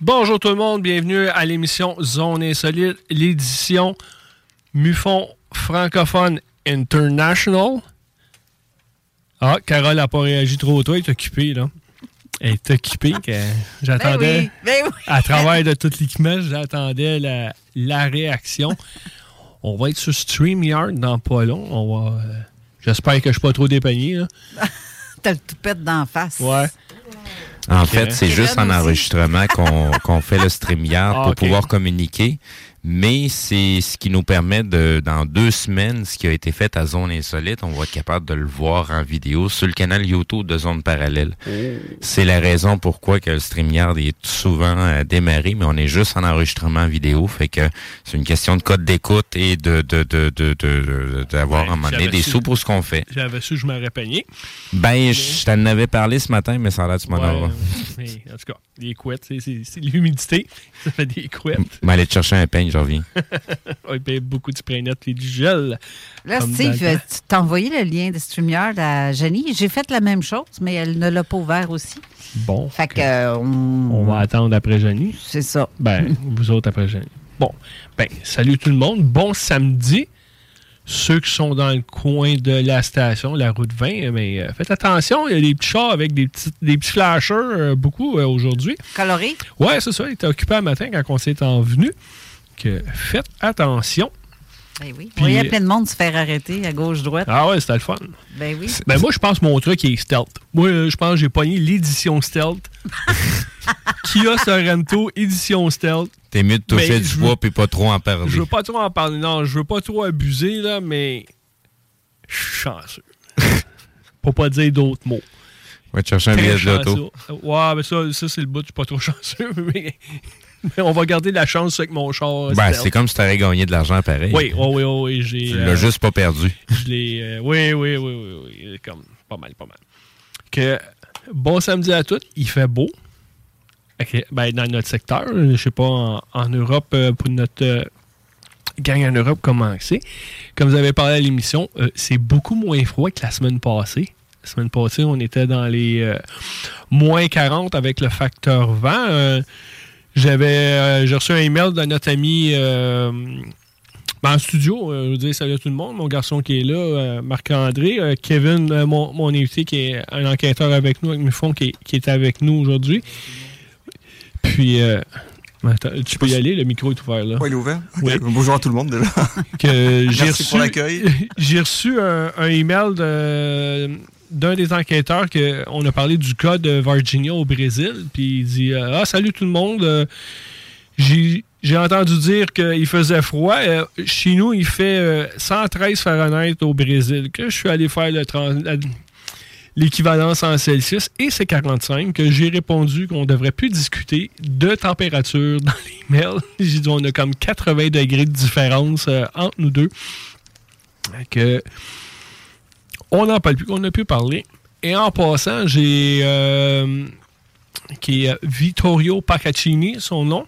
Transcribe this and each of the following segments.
Bonjour tout le monde, bienvenue à l'émission Zone Insolite, l'édition Mufon francophone international. Ah, Carole n'a pas réagi trop tôt, elle est occupée, là. Elle est occupée, que j'attendais, Ben oui, ben oui. à travers de tout l'équipement, j'attendais la, la réaction. On va être sur StreamYard dans pas long. On va, euh, j'espère que je ne suis pas trop dépeigné. T'as le toupette d'en face. Ouais. En fait, c'est juste en enregistrement qu'on qu'on fait le StreamYard Ah, pour pouvoir communiquer. Mais c'est ce qui nous permet de, dans deux semaines, ce qui a été fait à Zone Insolite, on va être capable de le voir en vidéo sur le canal YouTube de Zone Parallèle. C'est la raison pourquoi que le StreamYard est souvent euh, démarré, mais on est juste en enregistrement vidéo. Fait que c'est une question de code d'écoute et de de de de d'avoir Ouais, à un moment donné j'avais des su- sous pour ce qu'on fait. J'avais su, je m'aurais peigné. Ben, je t'en avais parlé ce matin, mais ça a l'air tu m'en Ouais, mais en tout cas, les couettes, c'est- c'est c'est l'humidité. Ça fait des couettes. Mais aller te chercher un peigne, je reviens. Ouais, ben, beaucoup de spray net et du gel. Là, Steve, le euh, tu t'as envoyé le lien de StreamYard à Jenny. J'ai fait la même chose, mais elle ne l'a pas ouvert aussi. Bon. Fait que, euh, on... On va attendre après Jenny. C'est ça. Ben, vous autres après Jenny. Bon. Ben, salut tout le monde. Bon samedi. Ceux qui sont dans le coin de la station, la route 20, mais euh, faites attention, il y a des petits chars avec des petits, des petits flashers, euh, beaucoup euh, aujourd'hui. Coloré? Ouais, c'est ça. Il était occupé un matin quand on s'est envenu. Que faites attention. Ben oui. Puis- Il y a plein de monde se faire arrêter à gauche-droite. Ah ouais, c'était le fun. Ben oui. Ben moi, je pense que mon truc est stealth. Moi, euh, je pense que j'ai pogné l'édition stealth. Kia Sorento, édition stealth. T'es mieux de toucher Mais du bois puis pas trop en parler. Je veux pas trop en parler. Non, je veux pas trop abuser, là, mais je suis chanceux. Pour pas dire d'autres mots. Va te chercher un billet chanceux. Ouais, mais ça, ça c'est le bout, je suis pas trop chanceux. Mais on va garder la chance avec mon char. Ben, c'est comme si t'aurais gagné de l'argent pareil. Oui, oui, oui, oui. J'ai, Tu euh, l'as juste pas perdu. Je l'ai. euh, oui, oui, oui, oui, oui. Comme, pas mal, pas mal. Que, bon samedi à tous. Il fait beau. Ok, ben, dans notre secteur, je sais pas, en, en Europe, euh, pour notre euh, gang en Europe, comment c'est. Comme vous avez parlé à l'émission, euh, c'est beaucoup moins froid que la semaine passée. La semaine passée, on était dans les euh, moins 40 avec le facteur vent. J'avais euh, j'ai reçu un email de notre ami euh, Ben, en studio, euh, je veux dire salut à tout le monde. Mon garçon qui est là, euh, Marc-André. euh, Kevin, mon, mon invité qui est un enquêteur avec nous, avec Mufon, qui, est- qui est avec nous aujourd'hui. Puis, euh, attends, tu peux y aller, le micro est ouvert là. Ouais, il est ouvert. Oui. Bonjour à tout le monde déjà. que Merci reçu, pour l'accueil. j'ai reçu un, un email de- d'un des enquêteurs que on a parlé du cas de Virginia au Brésil. Puis il dit euh, Ah, salut tout le monde. euh, j'ai entendu dire qu'il faisait froid. Euh, chez nous, il fait euh, 113 Fahrenheit au Brésil. Que je suis allé faire l'équivalence en Celsius et c'est 45 que j'ai répondu qu'on devrait plus discuter de température dans les mails. J'ai dit on a comme 80 degrés de différence entre nous deux. Que on n'en parle plus, qu'on a pu parler. Et en passant, j'ai euh, qui est Vittorio Paccaccini, son nom.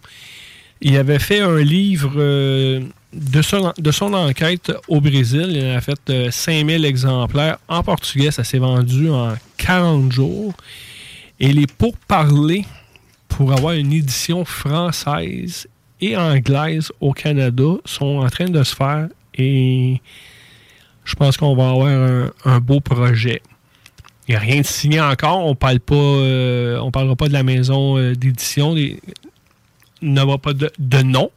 Il avait fait un livre euh, de, son, enquête au Brésil. Il en a fait euh, 5000 exemplaires en portugais. Ça s'est vendu en 40 jours. Et les pourparlers pour avoir une édition française et anglaise au Canada sont en train de se faire. Et je pense qu'on va avoir un, beau projet. Il n'y a rien de signé encore. On parle pas, euh, on parlera pas de la maison euh, d'édition. Il n'y aura pas de, nom.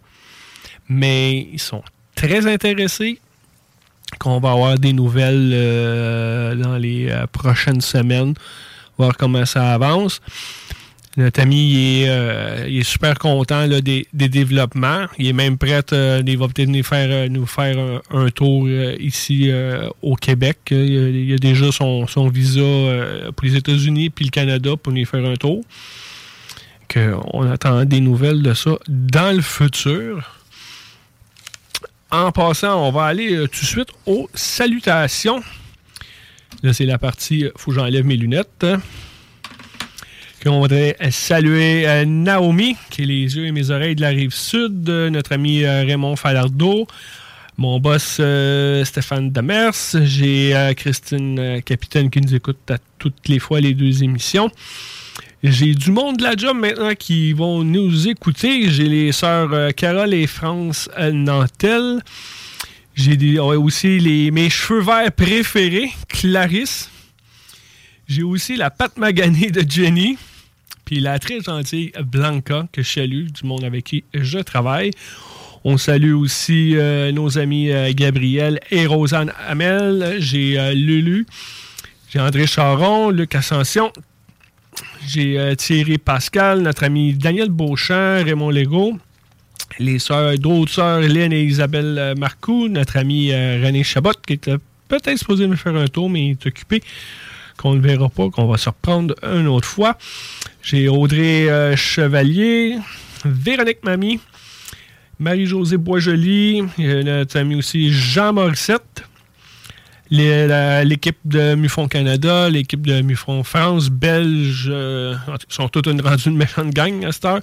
Mais ils sont très intéressés qu'on va avoir des nouvelles euh, dans les prochaines semaines, voir comment ça avance. Notre ami il est, euh, super content des, développements. Il est même prêt, euh, il va peut-être nous faire, euh, nous faire un, tour euh, ici au Québec. Il a, déjà son, visa pour les États-Unis puis le Canada pour nous faire un tour. On attend des nouvelles de ça dans le futur. En passant, on va aller tout de suite aux salutations. Là, c'est la partie, faut que j'enlève mes lunettes. On voudrait saluer euh, Naomi, qui est les yeux et mes oreilles de la rive sud, euh, notre ami euh, Raymond Falardeau, mon boss Stéphane Demers, j'ai Christine Capitaine qui nous écoute à toutes les fois les deux émissions. J'ai du monde de la job maintenant qui vont nous écouter. J'ai les sœurs Carole et France Nantel. J'ai aussi les, mes cheveux verts préférés, Clarisse. J'ai aussi la patte maganée de Jenny. Puis la très gentille Blanca, que je salue, du monde avec qui je travaille. On salue aussi euh, nos amis euh, Gabriel et Rosanne Hamel. J'ai euh, Lulu. J'ai André Charon, Luc Ascension. J'ai Thierry Pascal, notre ami Daniel Beauchamp, Raymond Legault. Les sœurs, d'autres sœurs, Hélène et Isabelle Marcoux, notre ami René Chabot, qui était peut-être supposé me faire un tour, mais il est occupé qu'on ne verra pas, qu'on va se reprendre une autre fois. J'ai Audrey euh, Chevalier, Véronique Mamie, Marie-Josée Boisjoli, euh, notre ami aussi Jean Morissette, l'équipe de Mufon Canada, l'équipe de Mufon France, Belge, euh, sont toutes une rendue une méchante gang à cette heure,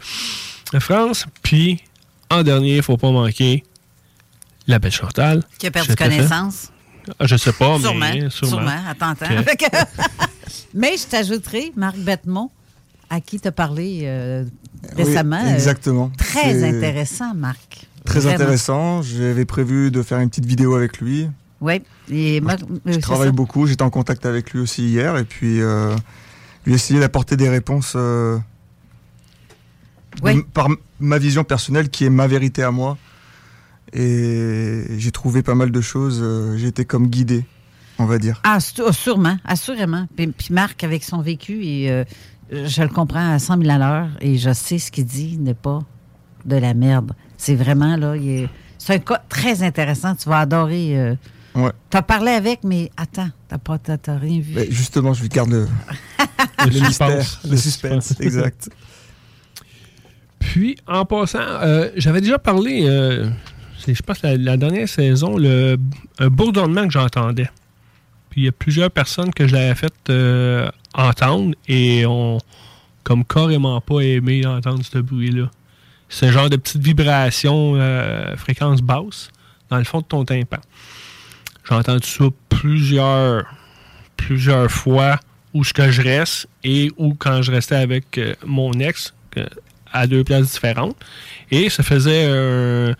de France. Puis, en dernier, il ne faut pas manquer la belle Chantal. Qui a perdu fait. Ah, Je sais pas, sûrement, mais sûrement. sûrement. Attends, attends. Que- Fait que- Mais je t'ajouterai Marc Bettemont, à qui tu as parlé euh, récemment. Oui, euh, exactement. très intéressant, Marc. Très Vraiment. intéressant. J'avais prévu de faire une petite vidéo avec lui. Oui. Et Je euh, travaille ça. beaucoup. J'étais en contact avec lui aussi hier. Et puis, euh, lui essayer d'apporter des réponses euh, de- par ma vision personnelle qui est ma vérité à moi. Et j'ai trouvé pas mal de choses. euh, été comme guidé, on va dire. Ah, oh, sûrement, assurément. Puis, puis Marc, avec son vécu, et, euh, je le comprends à 100 000 à l'heure et je sais ce qu'il dit n'est pas de la merde. C'est vraiment, là, il est- c'est un cas très intéressant. Tu vas adorer. euh, Ouais. Tu as parlé avec, mais attends, t'as pas, t'as- t'as rien vu. Mais justement, je lui garde le, Le le mystère, suspense. le suspense, exact. Puis, en passant, euh, j'avais déjà parlé, euh, c'est, je pense, la, la dernière saison, le un bourdonnement que j'entendais. Puis, il y a plusieurs personnes que je l'avais fait euh, entendre et ont comme carrément pas aimé entendre ce bruit-là. C'est un genre de petite vibration, euh, fréquence basse, dans le fond de ton tympan. J'ai entendu ça plusieurs, plusieurs fois où que je reste et où quand je restais avec euh, mon ex, à deux places différentes. Et ça faisait euh,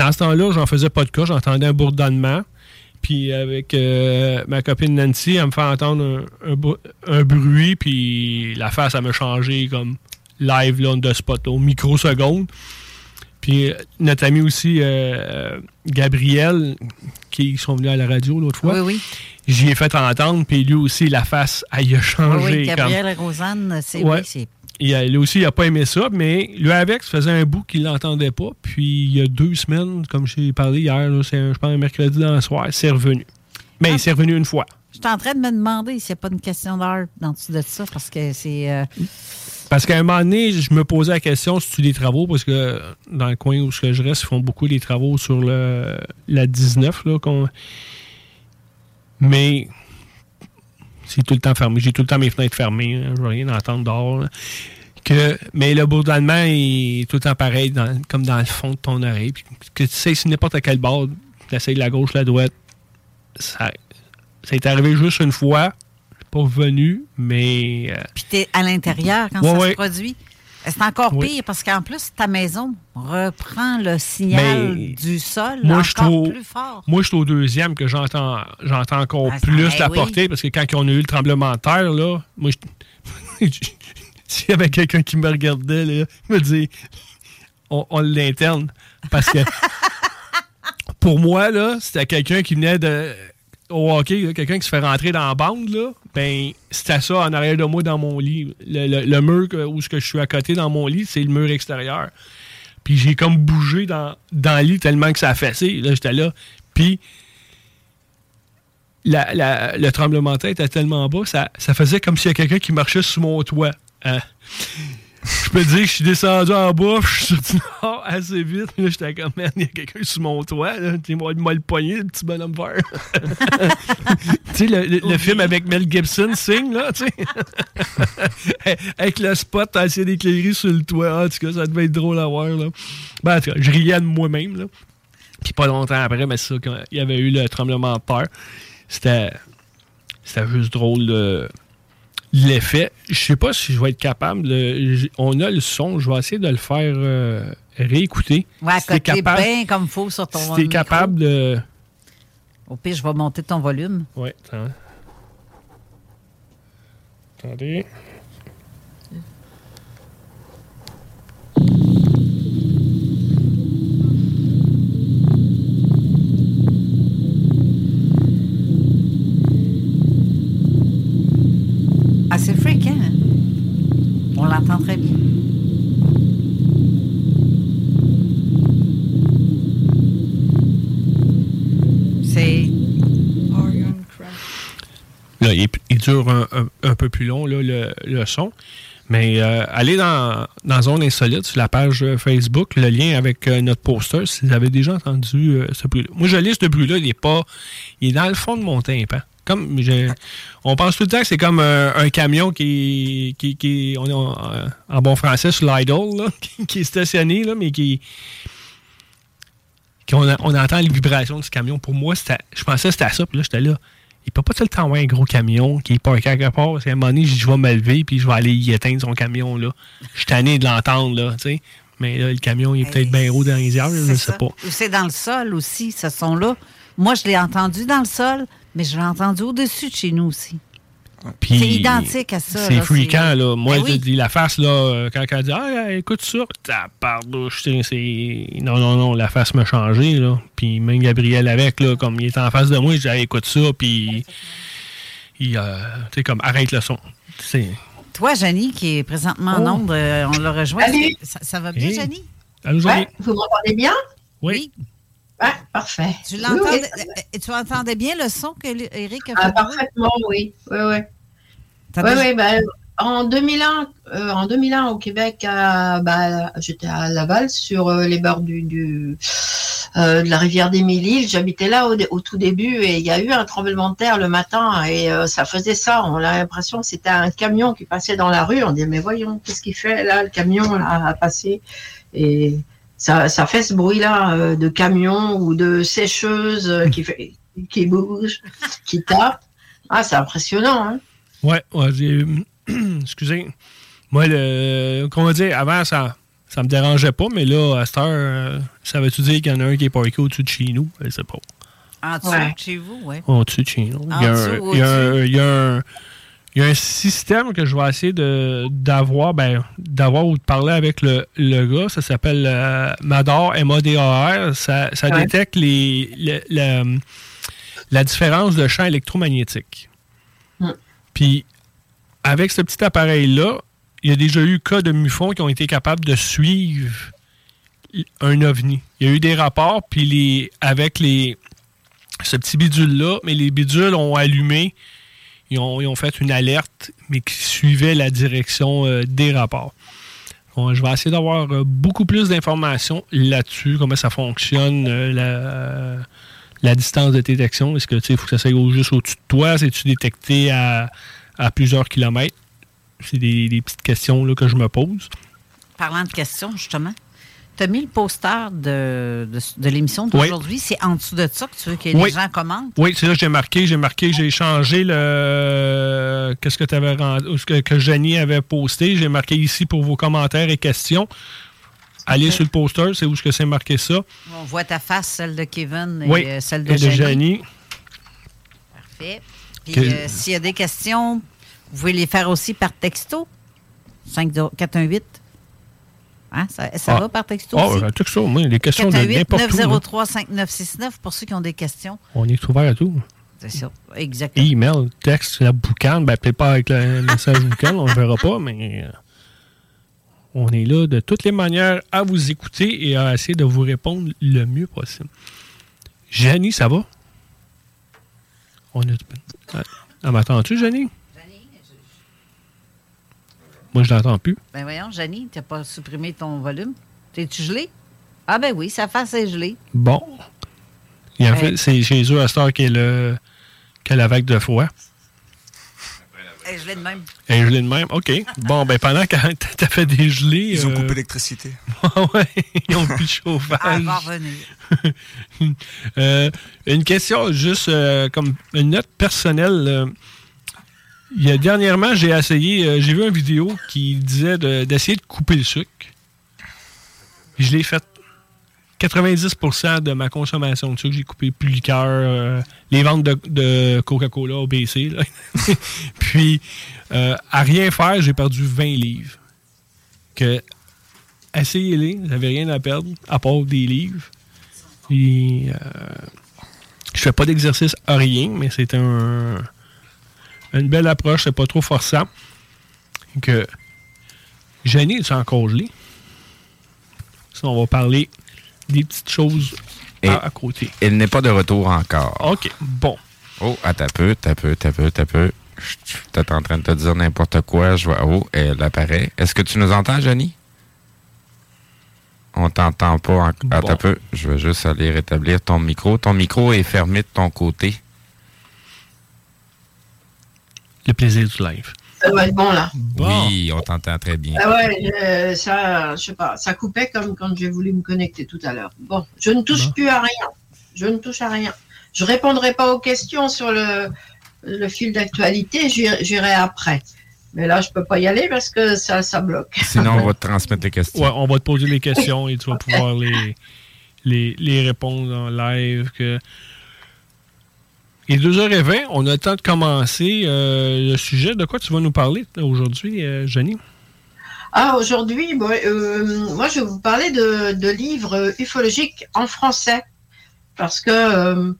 dans ce temps-là, j'en faisais pas de cas, j'entendais un bourdonnement. Puis avec euh, ma copine Nancy, elle me fait entendre un, un, bruit, puis la face, elle m'a changé comme live, là, de spot, au microseconde. Puis notre ami aussi, euh, Gabriel, qui sont venus à la radio l'autre fois. Oui, oui. J'y ai fait entendre, puis lui aussi, la face, elle a changé. Oui, Gabriel et Rosanne, c'est ouais. Lui aussi, il n'a pas aimé ça, mais lui avec, ça faisait un bout qu'il l'entendait pas. Puis il y a deux semaines, comme j'ai parlé hier, c'est je pense un mercredi dans le soir, c'est revenu. Mais ah. c'est revenu une fois. Je suis en train de me demander s'il n'y a pas une question d'heure dans dessous de ça, parce que c'est. Euh, parce qu'à un moment donné, je me posais la question si tu des travaux, parce que dans le coin où je reste, ils font beaucoup des travaux sur le, la 19. Là, Mais c'est tout le temps fermé. J'ai tout le temps mes fenêtres fermées. Hein. Je ne veux rien entendre dehors. Que, mais le bourdonnement est tout le temps pareil, comme dans le fond de ton oreille. que tu sais, si n'importe quel bord, tu la gauche, la droite, ça, ça est arrivé juste une fois pas venu, mais. Euh, Puis tu es à l'intérieur quand ça se produit. C'est encore pire parce qu'en plus, ta maison reprend le signal du sol moi, encore plus fort. Moi, je suis au deuxième que j'entends j'entends encore ah, plus la portée parce que quand on a eu le tremblement de terre, là, moi, s'il y avait quelqu'un qui me regardait, là, il me dit on, on l'interne. Parce que pour moi, là, c'était quelqu'un qui venait de au hockey, quelqu'un qui se fait rentrer dans la bande, là, ben, c'était ça en arrière de moi dans mon lit. Le, mur où je suis à côté dans mon lit, c'est le mur extérieur. Puis j'ai comme bougé dans, dans le lit tellement que ça a fessé. Là, j'étais là. Puis le tremblement de terre était tellement bas, ça, ça faisait comme s'il y a quelqu'un qui marchait sous mon toit. Hein? Je peux te dire que je suis descendu en bas, je suis sorti dehors assez vite. Là, j'étais comme, man, il y a quelqu'un sur mon toit. Tu moi le poignet, le petit bonhomme vert. tu sais, le, film avec Mel Gibson, Sing, là, tu sais. avec le spot, t'as essayé d'éclairer sur le toit. En tout cas, ça devait être drôle à voir, là. Ben, en tout cas, je riais de moi-même, là. Puis pas longtemps après, mais c'est ça, quand il y avait eu le tremblement de terre, c'était, c'était juste drôle de l'effet. Je sais pas si je vais être capable. on a le son, je vais essayer de le faire euh, réécouter. Ouais, si capable, bien comme faut sur ton Si t'es capable de. Au pire, je vais monter ton volume. Oui, attends. Attendez. L'entend très bien. C'est. Là, il, dure un, peu plus long, le, son. Mais euh, allez dans, dans Zone Insolite sur la page Facebook, le lien avec euh, notre poster, si vous avez déjà entendu euh, ce bruit-là. Moi, je lis ce bruit-là, il est pas. Il est dans le fond de mon tympan on pense tout le temps que c'est comme un, camion qui, qui, on est en, bon français sur l'idle, qui, est stationné, là, mais qui, on, entend les vibrations de ce camion. Pour moi, je pensais que c'était ça, puis là, j'étais là. Il peut pas tout le temps avoir un gros camion qui est pas quelque part. Parce qu'à un moment donné, je vais me lever puis je vais aller y éteindre son camion. là. Je suis tanné de l'entendre, là, tu sais. Mais là, le camion, il est peut-être bien haut dans les airs, je ne sais pas. C'est dans le sol aussi, ce son-là. Moi, je l'ai entendu dans le sol, mais je l'ai entendu au-dessus de chez nous aussi. C'est identique à ça. C'est fréquent, là. Moi, ben je dis la face, là, euh, quand elle dit Ah, écoute ça, pardouche, c'est. Non, non, non, la face m'a changé, là. Puis même Gabriel avec, là, comme il est en face de moi, je dis ah, écoute ça, puis. Il, euh, tu sais, comme arrête le son. Toi, Janie, qui est présentement en oh. onde, euh, on l'a rejoint. Ça, va bien, Janie? Allô, Janie? vous m'entendez bien? Oui. Ah, parfait. Tu, l'entendais, euh, tu entendais bien le son que Eric a fait? Ah, parfaitement, oui. Oui, oui. Oui, oui, ben, en 2001, euh, en 2001 au Québec, bah, j'étais à Laval sur euh, les bords du, du de la rivière d'Émilie. J'habitais là au, tout début et il y a eu un tremblement de terre le matin et ça faisait ça. On a l'impression que c'était un camion qui passait dans la rue. On dit mais voyons qu'est-ce qu'il fait là le camion là a passé et ça, fait ce bruit-là euh, de camion ou de sécheuse euh, qui, fait, qui bouge, qui tape. Ah, c'est impressionnant. Hein? Ouais, ouais excusez. Moi, le, comment dire, avant, ça, Ça me dérangeait pas, mais là, à cette heure, ça veut-tu dire qu'il y en a un qui est parké au-dessus de chez nous? Je sais pas. En dessous de chez vous, oui. En dessous de chez nous. Il y a un, il y a un, système que je vais essayer d'avoir, ben, d'avoir ou de parler avec le, le gars. Ça s'appelle euh, MADAR, M-A-D-A-R. Ça, ça détecte les, la différence de champ électromagnétique. Mm. Puis, avec ce petit appareil-là, il y a déjà eu cas de MUFON qui ont été capables de suivre un ovni. Il y a eu des rapports, puis les, avec les, ce petit bidule-là, mais les bidules ont allumé ils ont, fait une alerte, mais qui suivait la direction euh, des rapports. je vais essayer d'avoir euh, beaucoup plus d'informations là-dessus, comment ça fonctionne, euh, la, distance de détection. Est-ce que il faut que ça soit juste au-dessus de toi? C'est-tu détecté à, plusieurs kilomètres? C'est des, petites questions là, que je me pose. Parlant de questions, justement, tu as mis le poster de, de, l'émission d'aujourd'hui. C'est en dessous de ça que tu veux que les gens commentent? Oui, c'est là que j'ai marqué. J'ai marqué, j'ai changé le. Qu'est-ce que tu avais rendu, que, que Jenny avait posté. J'ai marqué ici pour vos commentaires et questions. Allez sur le poster, c'est où que c'est marqué ça. On voit ta face, celle de Kevin et euh, celle de, Jenny. Parfait. Puis euh, s'il y a des questions, vous pouvez les faire aussi par texto. 5418 Hein? Ça, ça ah. va par texto Ah, un texto, oui. Les questions de n'importe 903 5969 pour ceux qui ont des questions. On est ouvert à tout. C'est ça, exactement. Email, texte, la boucane, ben, peut-être pas avec le message boucan, on ne verra pas, mais euh, on est là de toutes les manières à vous écouter et à essayer de vous répondre le mieux possible. Jenny, ça va? On est... Ah, m'attends-tu, Jenny? Moi, je l'entends plus. Ben voyons, Janie, tu n'as pas supprimé ton volume. T'es-tu gelé? Ah ben oui, sa face est gelée. Bon. c'est chez eux à Star qui est le qui la vague de froid. Elle est gelée de même. Elle est gelée de même, OK. Bon, ben pendant que tu as fait des gelées... Ils ont euh, coupé l'électricité. ouais, ils ont plus de chauffage. Elle va revenir. Euh, une question juste euh, comme une note personnelle il y a, dernièrement, j'ai essayé, euh, j'ai vu une vidéo qui disait d'essayer de, couper le sucre. Je l'ai fait 90% de ma consommation de sucre. J'ai coupé plus cœur, euh, les ventes de, Coca-Cola au BC. Puis, euh, à rien faire, j'ai perdu 20 livres. Que, essayez-les, vous n'avez rien à perdre, à part des livres. Puis, je fais pas d'exercice à rien, mais c'est un une belle approche, c'est pas trop forçant. Que Jenny est encore gelée. Sinon, on va parler des petites choses à, côté. Elle n'est pas de retour encore. OK, bon. Oh, attends un peu, t'as peu, t'as peu, t'as peu. Je suis peut-être en train de te dire n'importe quoi. Je vois. Oh, elle apparaît. Est-ce que tu nous entends, Jenny? On t'entend pas. encore. Attends un peu. Je vais juste aller rétablir ton micro. Ton micro est fermé de ton côté le plaisir du live. Ça va être bon, là. Oui, on t'entend très bien. Ah ouais, ça, je sais pas, ça coupait comme quand j'ai voulu me connecter tout à l'heure. Bon, je ne touche plus à rien. Je ne touche à rien. Je répondrai pas aux questions sur le, le fil d'actualité, j'irai après. Mais là, je peux pas y aller parce que ça, ça bloque. Sinon, on va te transmettre les questions. Ouais, on va te poser les questions et tu vas pouvoir les, les, les répondre en live. Que et 2h20, on a le temps de commencer euh, le sujet. De quoi tu vas nous parler aujourd'hui, euh, Jenny? Ah, aujourd'hui, euh, moi, je vais vous parler de, livres ufologiques en français. Parce que,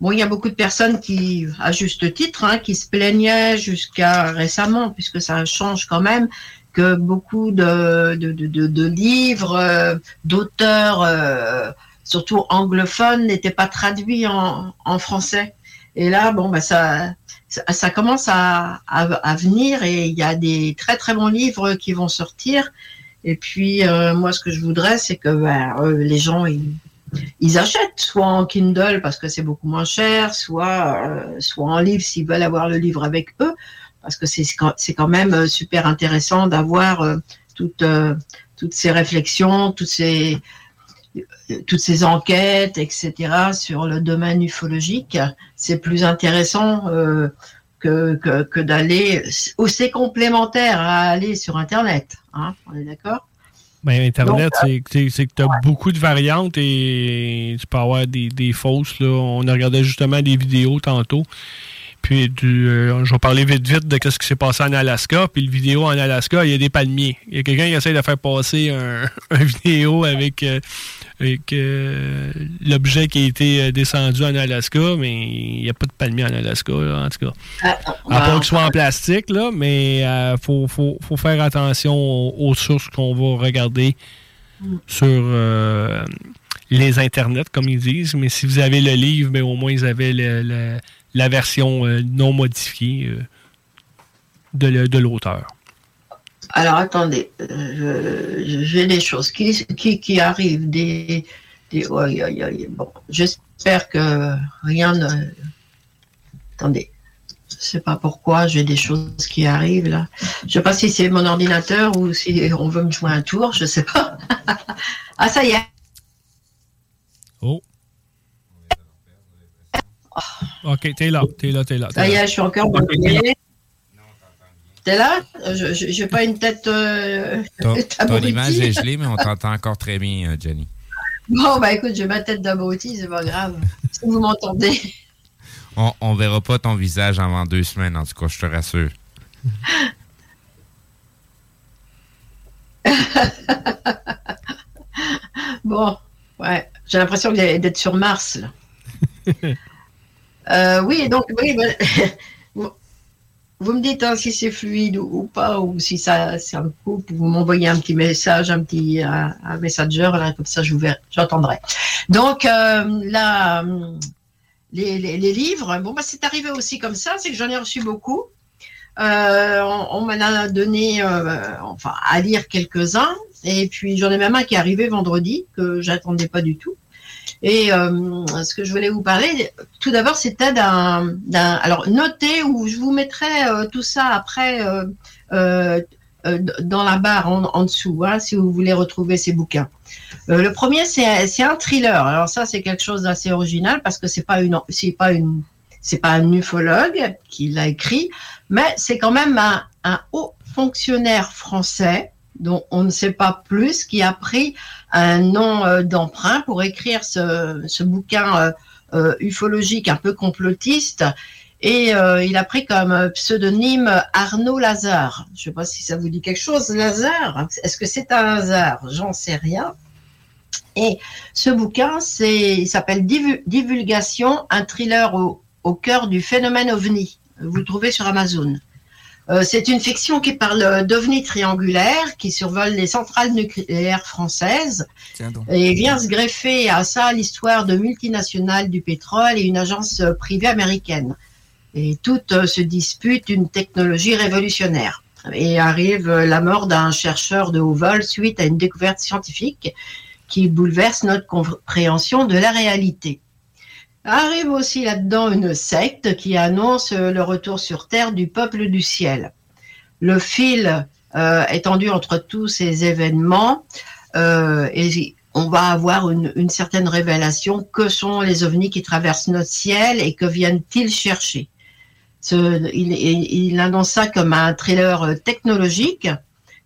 bon, il y a beaucoup de personnes qui, à juste titre, hein, qui se plaignaient jusqu'à récemment, puisque ça change quand même, que beaucoup de, livres d'auteurs, surtout anglophones, n'étaient pas traduits en français. Et là, bon, bah, ça, ça, commence à, à, venir et il y a des très très bons livres qui vont sortir. Et puis, euh, moi, ce que je voudrais, c'est que bah, euh, les gens, ils, achètent soit en Kindle parce que c'est beaucoup moins cher, soit, euh, soit en livre s'ils veulent avoir le livre avec eux, parce que c'est quand même super intéressant d'avoir toutes, toutes ces réflexions, toutes ces toutes ces enquêtes, etc., sur le domaine ufologique, c'est plus intéressant euh, que, que, d'aller, ou c'est complémentaire à aller sur Internet. Hein, on est d'accord? Ben, Internet, c'est que tu as beaucoup de variantes et tu peux avoir des, des fausses. Là. On a regardé justement des vidéos tantôt. Puis du, euh, je vais parler vite vite de ce qui s'est passé en Alaska. Puis le vidéo en Alaska, il y a des palmiers. Il y a quelqu'un qui essaie de faire passer un, vidéo avec, euh, euh, l'objet qui a été descendu en Alaska, mais il n'y a pas de palmiers en Alaska, en tout cas. Ah, à part qu'il soit en plastique, là, mais il faut, faire attention aux, sources qu'on va regarder mm. sur les internets, comme ils disent. Mais si vous avez le livre, mais au moins, vous avez le la version euh, non modifiée euh, de l'auteur. Alors attendez, euh, j'ai des choses qui, qui, arrivent, des, bon, j'espère que rien ne. Attendez, je ne sais pas pourquoi, j'ai des choses qui arrivent là. Je ne sais pas si c'est mon ordinateur ou si on veut me jouer un tour, je ne sais pas. ah, ça y est. Oh. OK, t'es là, t'es là, t'es là. Ça y est, je suis encore bloqué. T'es là? Je n'ai pas une tête. Euh, ton, image est gelée, mais on t'entend encore très bien, euh, Jenny. Bon, bah écoute, j'ai ma tête d'abruti, c'est pas grave. Si vous m'entendez. On, on verra pas ton visage avant deux semaines, en tout cas, je te rassure. bon, ouais. J'ai l'impression d'être sur Mars, là. Euh, oui, donc, oui, vous me dites hein, si c'est fluide ou, pas, ou si ça, ça me coupe, vous m'envoyez un petit message, un petit un, messenger, là, comme ça j'entendrai. Donc, euh, là, les, les, livres, bon, bah, c'est arrivé aussi comme ça, c'est que j'en ai reçu beaucoup. Euh, on, m'en a donné enfin, à lire quelques-uns, et puis j'en ai même un qui est arrivé vendredi, que j'attendais pas du tout. Et euh, ce que je voulais vous parler, tout d'abord, c'était d'un, Alors, notez ou je vous mettrai euh, tout ça après euh, dans la barre en, dessous, hein, si vous voulez retrouver ces bouquins. le premier, c'est, un thriller. Alors ça, c'est quelque chose d'assez original parce que c'est pas une, c'est pas une, c'est pas un ufologue qui l'a écrit, mais c'est quand même un, un haut fonctionnaire français dont on ne sait pas plus, qui a pris un nom euh, d'emprunt pour écrire ce, bouquin euh, euh, ufologique un peu complotiste. Et il a pris comme pseudonyme Arnaud Lazare. Je ne sais pas si ça vous dit quelque chose, Lazare. Est-ce que c'est un hasard? J'en sais rien. Et ce bouquin, il s'appelle Divulgation, un thriller au, au cœur du phénomène ovni. Vous le trouvez sur Amazon. Euh, c'est une fiction qui parle d'ovnis triangulaires qui survolent les centrales nucléaires françaises et vient se greffer à ça l'histoire de multinationales du pétrole et une agence privée américaine. Et toutes euh, se disputent une technologie révolutionnaire. Et arrive la mort d'un chercheur de haut vol suite à une découverte scientifique qui bouleverse notre compréhension de la réalité. Arrive aussi là-dedans une secte qui annonce le retour sur Terre du peuple du ciel. Le fil euh, entre tous ces événements euh, et on va avoir une, certaine révélation. Que sont les ovnis qui traversent notre ciel et que viennent-ils chercher il, il, annonce ça comme un thriller technologique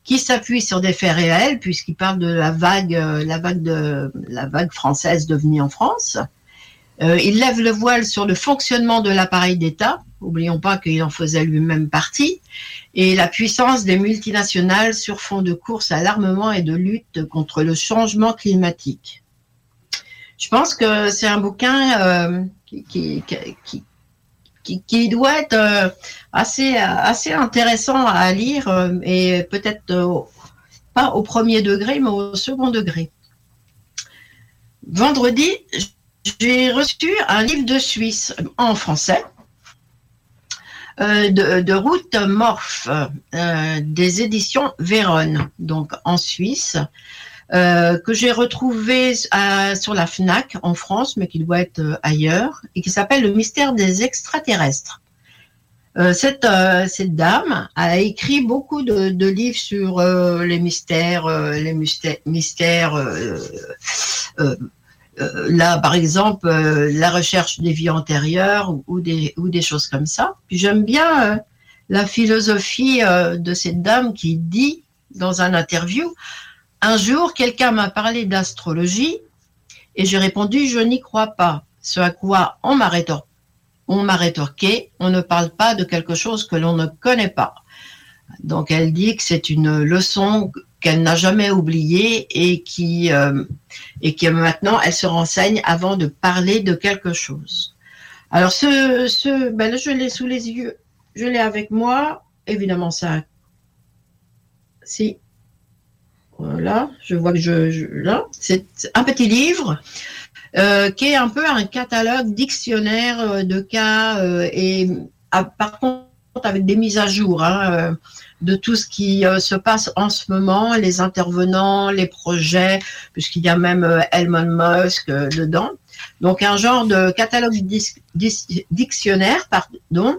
qui s'appuie sur des faits réels puisqu'il parle de la vague, la vague de la vague française devenue en France. Euh, il lève le voile sur le fonctionnement de l'appareil d'État. Oublions pas qu'il en faisait lui-même partie. Et la puissance des multinationales sur fond de course à l'armement et de lutte contre le changement climatique. Je pense que c'est un bouquin euh, qui, doit être euh, assez intéressant à lire et peut-être pas au premier degré, mais au second degré. Vendredi, j'ai reçu un livre de Suisse en français. Euh, de, de Ruth Morph, euh, des éditions Véronne, donc en Suisse, euh, que j'ai retrouvé sur la FNAC en France, mais qui doit être ailleurs, et qui s'appelle Le mystère des extraterrestres. Cette, dame a écrit beaucoup de, livres sur les mystères, les mystères, euh, là, par exemple, euh, la recherche des vies antérieures ou, des, choses comme ça. Puis j'aime bien euh, la philosophie de cette dame qui dit dans un interview Un jour, quelqu'un m'a parlé d'astrologie et j'ai répondu je n'y crois pas. Ce à quoi on m'a rétorqué, on ne parle pas de quelque chose que l'on ne connaît pas. Donc elle dit que c'est une leçon qu'elle n'a jamais oubliée et qui euh, maintenant elle se renseigne avant de parler de quelque chose. Alors ce, ce ben je l'ai sous les yeux, je l'ai avec moi. Évidemment ça, si voilà, je vois que je, là, c'est un petit livre euh, qui est un peu un catalogue dictionnaire euh, de cas et par contre avec des mises à jour hein, de tout ce qui se passe en ce moment, les intervenants, les projets, puisqu'il y a même Elon Musk dedans. Donc un genre de catalogue dictionnaire, pardon,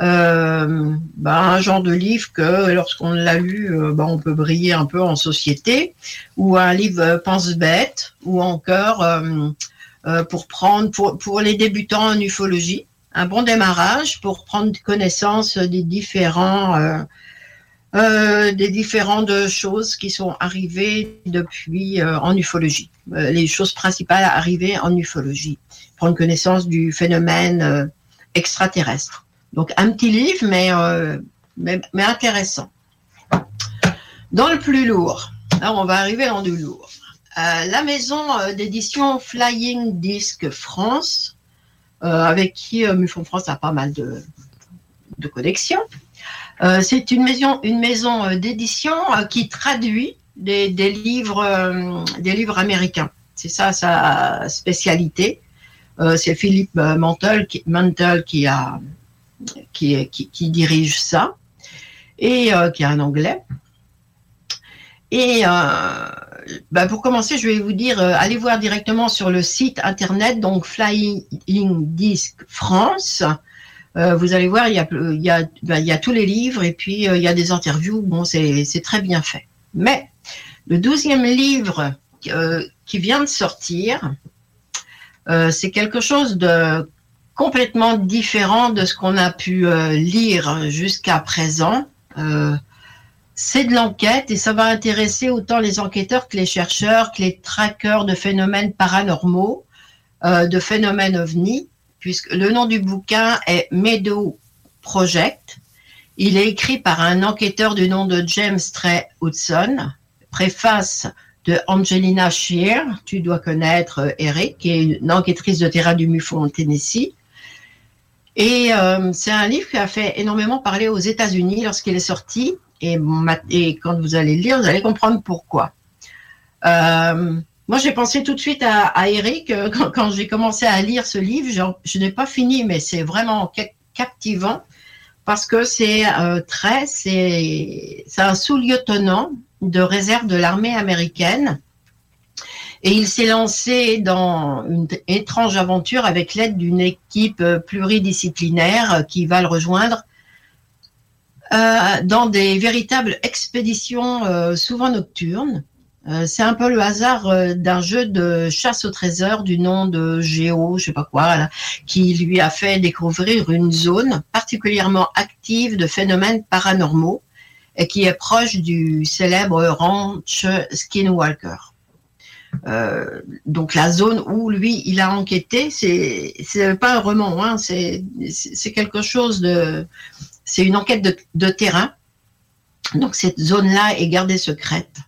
euh, bah, un genre de livre que lorsqu'on l'a lu, euh, bah, on peut briller un peu en société, ou un livre euh, pense-bête, ou encore pour prendre pour, pour les débutants en ufologie, un bon démarrage pour prendre connaissance des différents des différentes choses qui sont arrivées depuis en ufologie, les choses principales arrivées en ufologie, prendre connaissance du phénomène extraterrestre. Donc un petit livre, euh, mais, mais, intéressant. Dans le plus lourd, là on va arriver dans du lourd. Euh, la maison euh, d'édition Flying Disc France, avec qui Mufon France a pas mal de, de connexions. C'est une maison, une maison d'édition qui traduit des, livres, des livres américains. C'est ça sa spécialité. C'est Philippe Mantel qui, dirige ça, et euh, qui est un anglais. Et euh, bah, pour commencer, je vais vous dire, euh, allez voir directement sur le site internet, donc Flying Disc France. vous allez voir, il y, a, il, y a, bah, tous les livres et puis il y a des interviews. Bon, c'est très bien fait. Mais le douzième livre qui vient de sortir, c'est quelque chose de complètement différent de ce qu'on a pu euh, lire jusqu'à présent. Euh, c'est de l'enquête et ça va intéresser autant les enquêteurs que les chercheurs, que les trackers de phénomènes paranormaux, euh, de phénomènes ovnis, puisque le nom du bouquin est Meadow Project. Il est écrit par un enquêteur du nom de James Trey Hudson, préface de Angelina Shear, tu dois connaître Eric, qui est une enquêtrice de terrain du MUFON au Tennessee. Et euh, c'est un livre qui a fait énormément parler aux États-Unis lorsqu'il est sorti. Et, quand vous allez le lire, vous allez comprendre pourquoi. Euh, moi, j'ai pensé tout de suite à, Eric euh, quand, j'ai commencé à lire ce livre. Je, n'ai pas fini, mais c'est vraiment captivant parce que c'est très, c'est un sous-lieutenant de réserve de l'armée américaine et il s'est lancé dans une étrange aventure avec l'aide d'une équipe pluridisciplinaire qui va le rejoindre euh, dans des véritables expéditions euh, souvent nocturnes. Euh, c'est un peu le hasard d'un jeu de chasse au trésor du nom de Géo, je sais pas quoi, qui lui a fait découvrir une zone particulièrement active de phénomènes paranormaux et qui est proche du célèbre ranch Skinwalker. Euh, donc la zone où lui il a enquêté, c'est pas un roman, hein, c'est quelque chose de, c'est une enquête de, terrain. Donc cette zone-là est gardée secrète.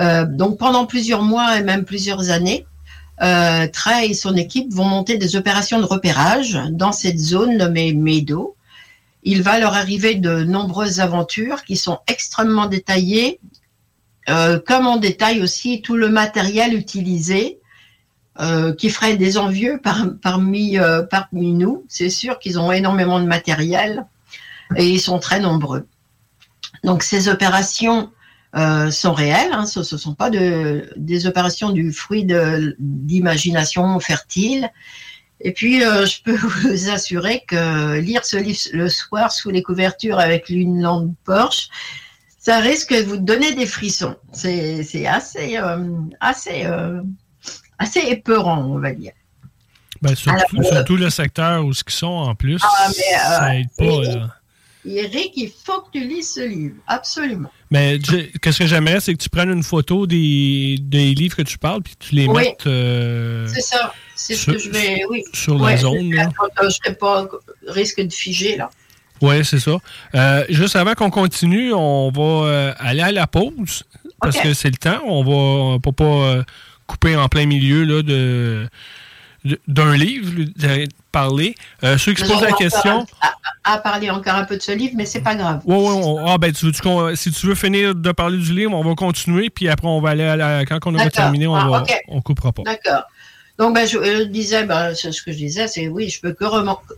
Euh, donc pendant plusieurs mois et même plusieurs années, euh, Trey et son équipe vont monter des opérations de repérage dans cette zone nommée Meadow. Il va leur arriver de nombreuses aventures qui sont extrêmement détaillées euh, comme on détaille aussi tout le matériel utilisé, qui ferait des envieux parmi nous. C'est sûr qu'ils ont énormément de matériel et ils sont très nombreux. Donc ces opérations sont réelles, hein, ce ne sont pas de, des opérations du fruit d'imagination fertile. Et puis, je peux vous assurer que lire ce livre le soir sous les couvertures avec une lampe Porsche, ça risque de vous donner des frissons. C'est assez, euh, assez, euh, assez épeurant, on va dire. Ben, surtout, le secteur où ce qu'ils sont en plus, ah, ça aide pas. Eric, il faut que tu lises ce livre, absolument. Mais qu'est-ce que j'aimerais, c'est que tu prennes une photo des, des, livres que tu parles, puis tu les mettes. Euh, c'est ça, c'est ce que je vais. Oui. Sur la zone. Je ne serai pas risque de figer, là. Oui, c'est ça. Euh, juste avant qu'on continue, on va euh, aller à la pause, parce que c'est le temps. On va, pas couper en plein milieu là, de d'un livre, parler. Euh, ceux qui se posent la question. À, parler encore un peu de ce livre, mais c'est pas grave. Oui, oui. Ah, ben, tu, si tu veux finir de parler du livre, on va continuer, puis après, on va aller à la, quand on aura terminé, on ah, ne coupera pas. D'accord. Donc, ben, je, disais, ben, ce que je disais, c'est oui, je peux que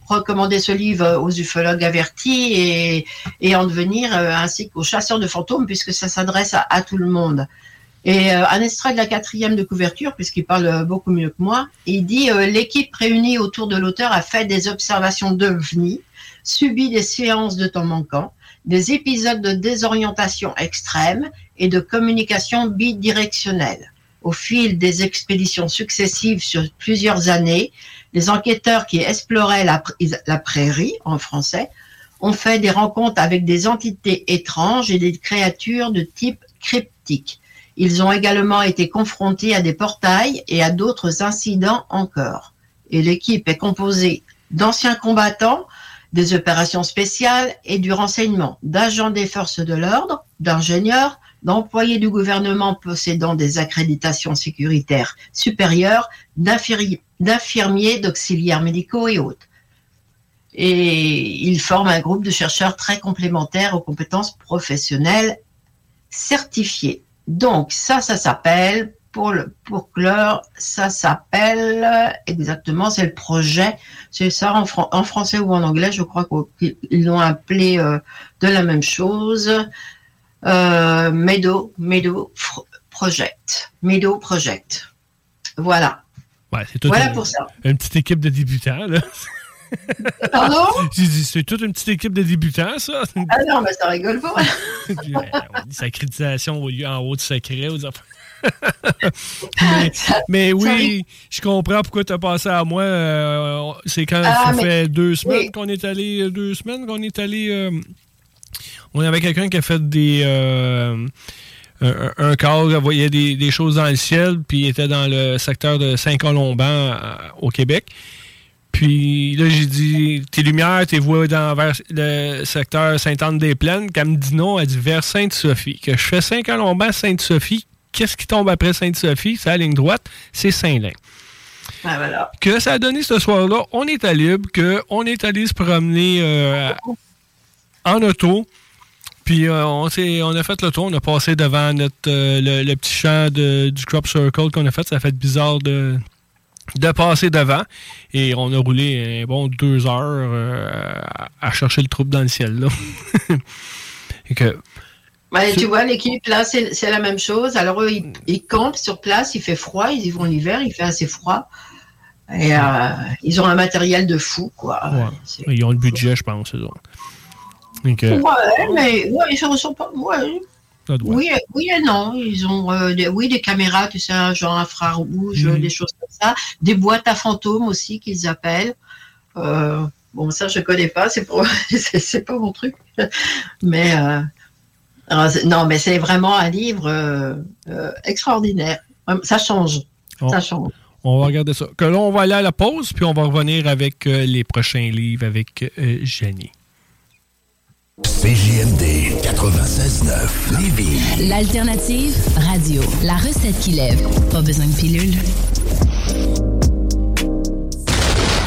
recommander ce livre aux ufologues avertis et, et en devenir, euh, ainsi qu'aux chasseurs de fantômes, puisque ça s'adresse à, tout le monde. Et euh, un extrait de la quatrième de couverture, puisqu'il parle euh, beaucoup mieux que moi, il dit euh, L'équipe réunie autour de l'auteur a fait des observations d'OVNI, subi des séances de temps manquant, des épisodes de désorientation extrême et de communication bidirectionnelle. Au fil des expéditions successives sur plusieurs années, les enquêteurs qui exploraient la, la prairie, en français, ont fait des rencontres avec des entités étranges et des créatures de type cryptique ils ont également été confrontés à des portails et à d'autres incidents encore. Et l'équipe est composée d'anciens combattants, des opérations spéciales et du renseignement, d'agents des forces de l'ordre, d'ingénieurs, d'employés du gouvernement possédant des accréditations sécuritaires supérieures, d'infirmiers, d'auxiliaires médicaux et autres. Et ils forment un groupe de chercheurs très complémentaires aux compétences professionnelles certifiées. Donc, ça, ça s'appelle, pour, le, pour clore, ça s'appelle exactement, c'est le projet. C'est ça en, en, français ou en anglais, je crois qu'ils l'ont appelé euh, de la même chose. Euh, Meadow, Meadow Project. Meadow Project. Voilà. Ouais, c'est voilà pour ça. Une petite équipe de débutants, là. Pardon? C'est toute une petite équipe de débutants, ça. Ah non, mais ça rigole pas. on dit sacrétisation au lieu en haut de secret. mais, mais, oui, je comprends pourquoi tu as passé à moi. Euh, c'est quand ah, ça fait deux semaines qu'on est allé. Euh, deux semaines qu'on est allé. Euh, on avait quelqu'un qui a fait des. un, un corps, voyait des, des, choses dans le ciel, puis il était dans le secteur de Saint-Colomban au Québec. Puis là, j'ai dit Tes lumières, tes voix dans vers le secteur Sainte-Anne-des-Plaines. Qu'elle me dit non, elle dit vers Sainte-Sophie. Que je fais Saint-Colomban, Sainte-Sophie. Qu'est-ce qui tombe après Sainte-Sophie? C'est la ligne droite, c'est Saint-Lin. Ah, voilà. Que ça a donné ce soir-là, on est à Libre, qu'on est allé se promener euh, en auto. Puis euh, on, on, a fait le tour, on a passé devant notre euh, le, petit champ de, du Crop Circle qu'on a fait. Ça a fait bizarre de de passer devant. Et on a roulé un bon deux heures euh, à chercher le troupe dans le ciel. Là. que, tu vois, l'équipe, là, c'est la même chose. Alors, eux, ils, campent sur place, il fait froid, ils y vont l'hiver, il fait assez froid. Et euh, ils ont un matériel de fou, quoi. Ils ont le budget, je pense. ouais, mais ouais, ils ne sont pas. Ouais, oui, oui et non. Ils ont euh, des, oui, des caméras, tu sais, genre infrarouge, mhm. des choses comme ça. Des boîtes à fantômes aussi qu'ils appellent. Euh, bon, ça, je ne connais pas, c'est c'est pas mon truc. Mais euh, non, mais c'est vraiment un livre extraordinaire. Ça change. Ça change. On va regarder ça. Que là, on va aller à la pause, puis on va revenir avec les prochains livres avec Jenny. CJMD 96.9 Lévis. L'alternative radio. La recette qui lève. Pas besoin de pilule.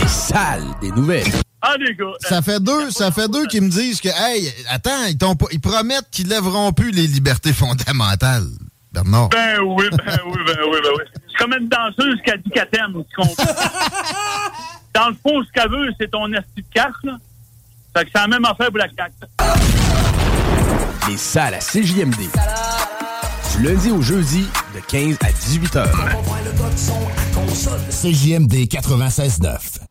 Les salles des nouvelles. Ah, les gars. Ça fait deux, ça fait deux qui me disent que, hey, attends, ils, ils promettent qu'ils lèveront plus les libertés fondamentales. Bernard. Ben oui, ben oui, ben oui, ben oui. C'est comme une danseuse qui a dit qu'elle t'aime, tu comprends? Dans le fond, ce qu'elle veut, c'est ton esti de carte, là. Fait que c'est la même affaire pour la CAQ. Les salles à CJMD. Du lundi au jeudi, de 15 à 18 heures. CJMD 96.9.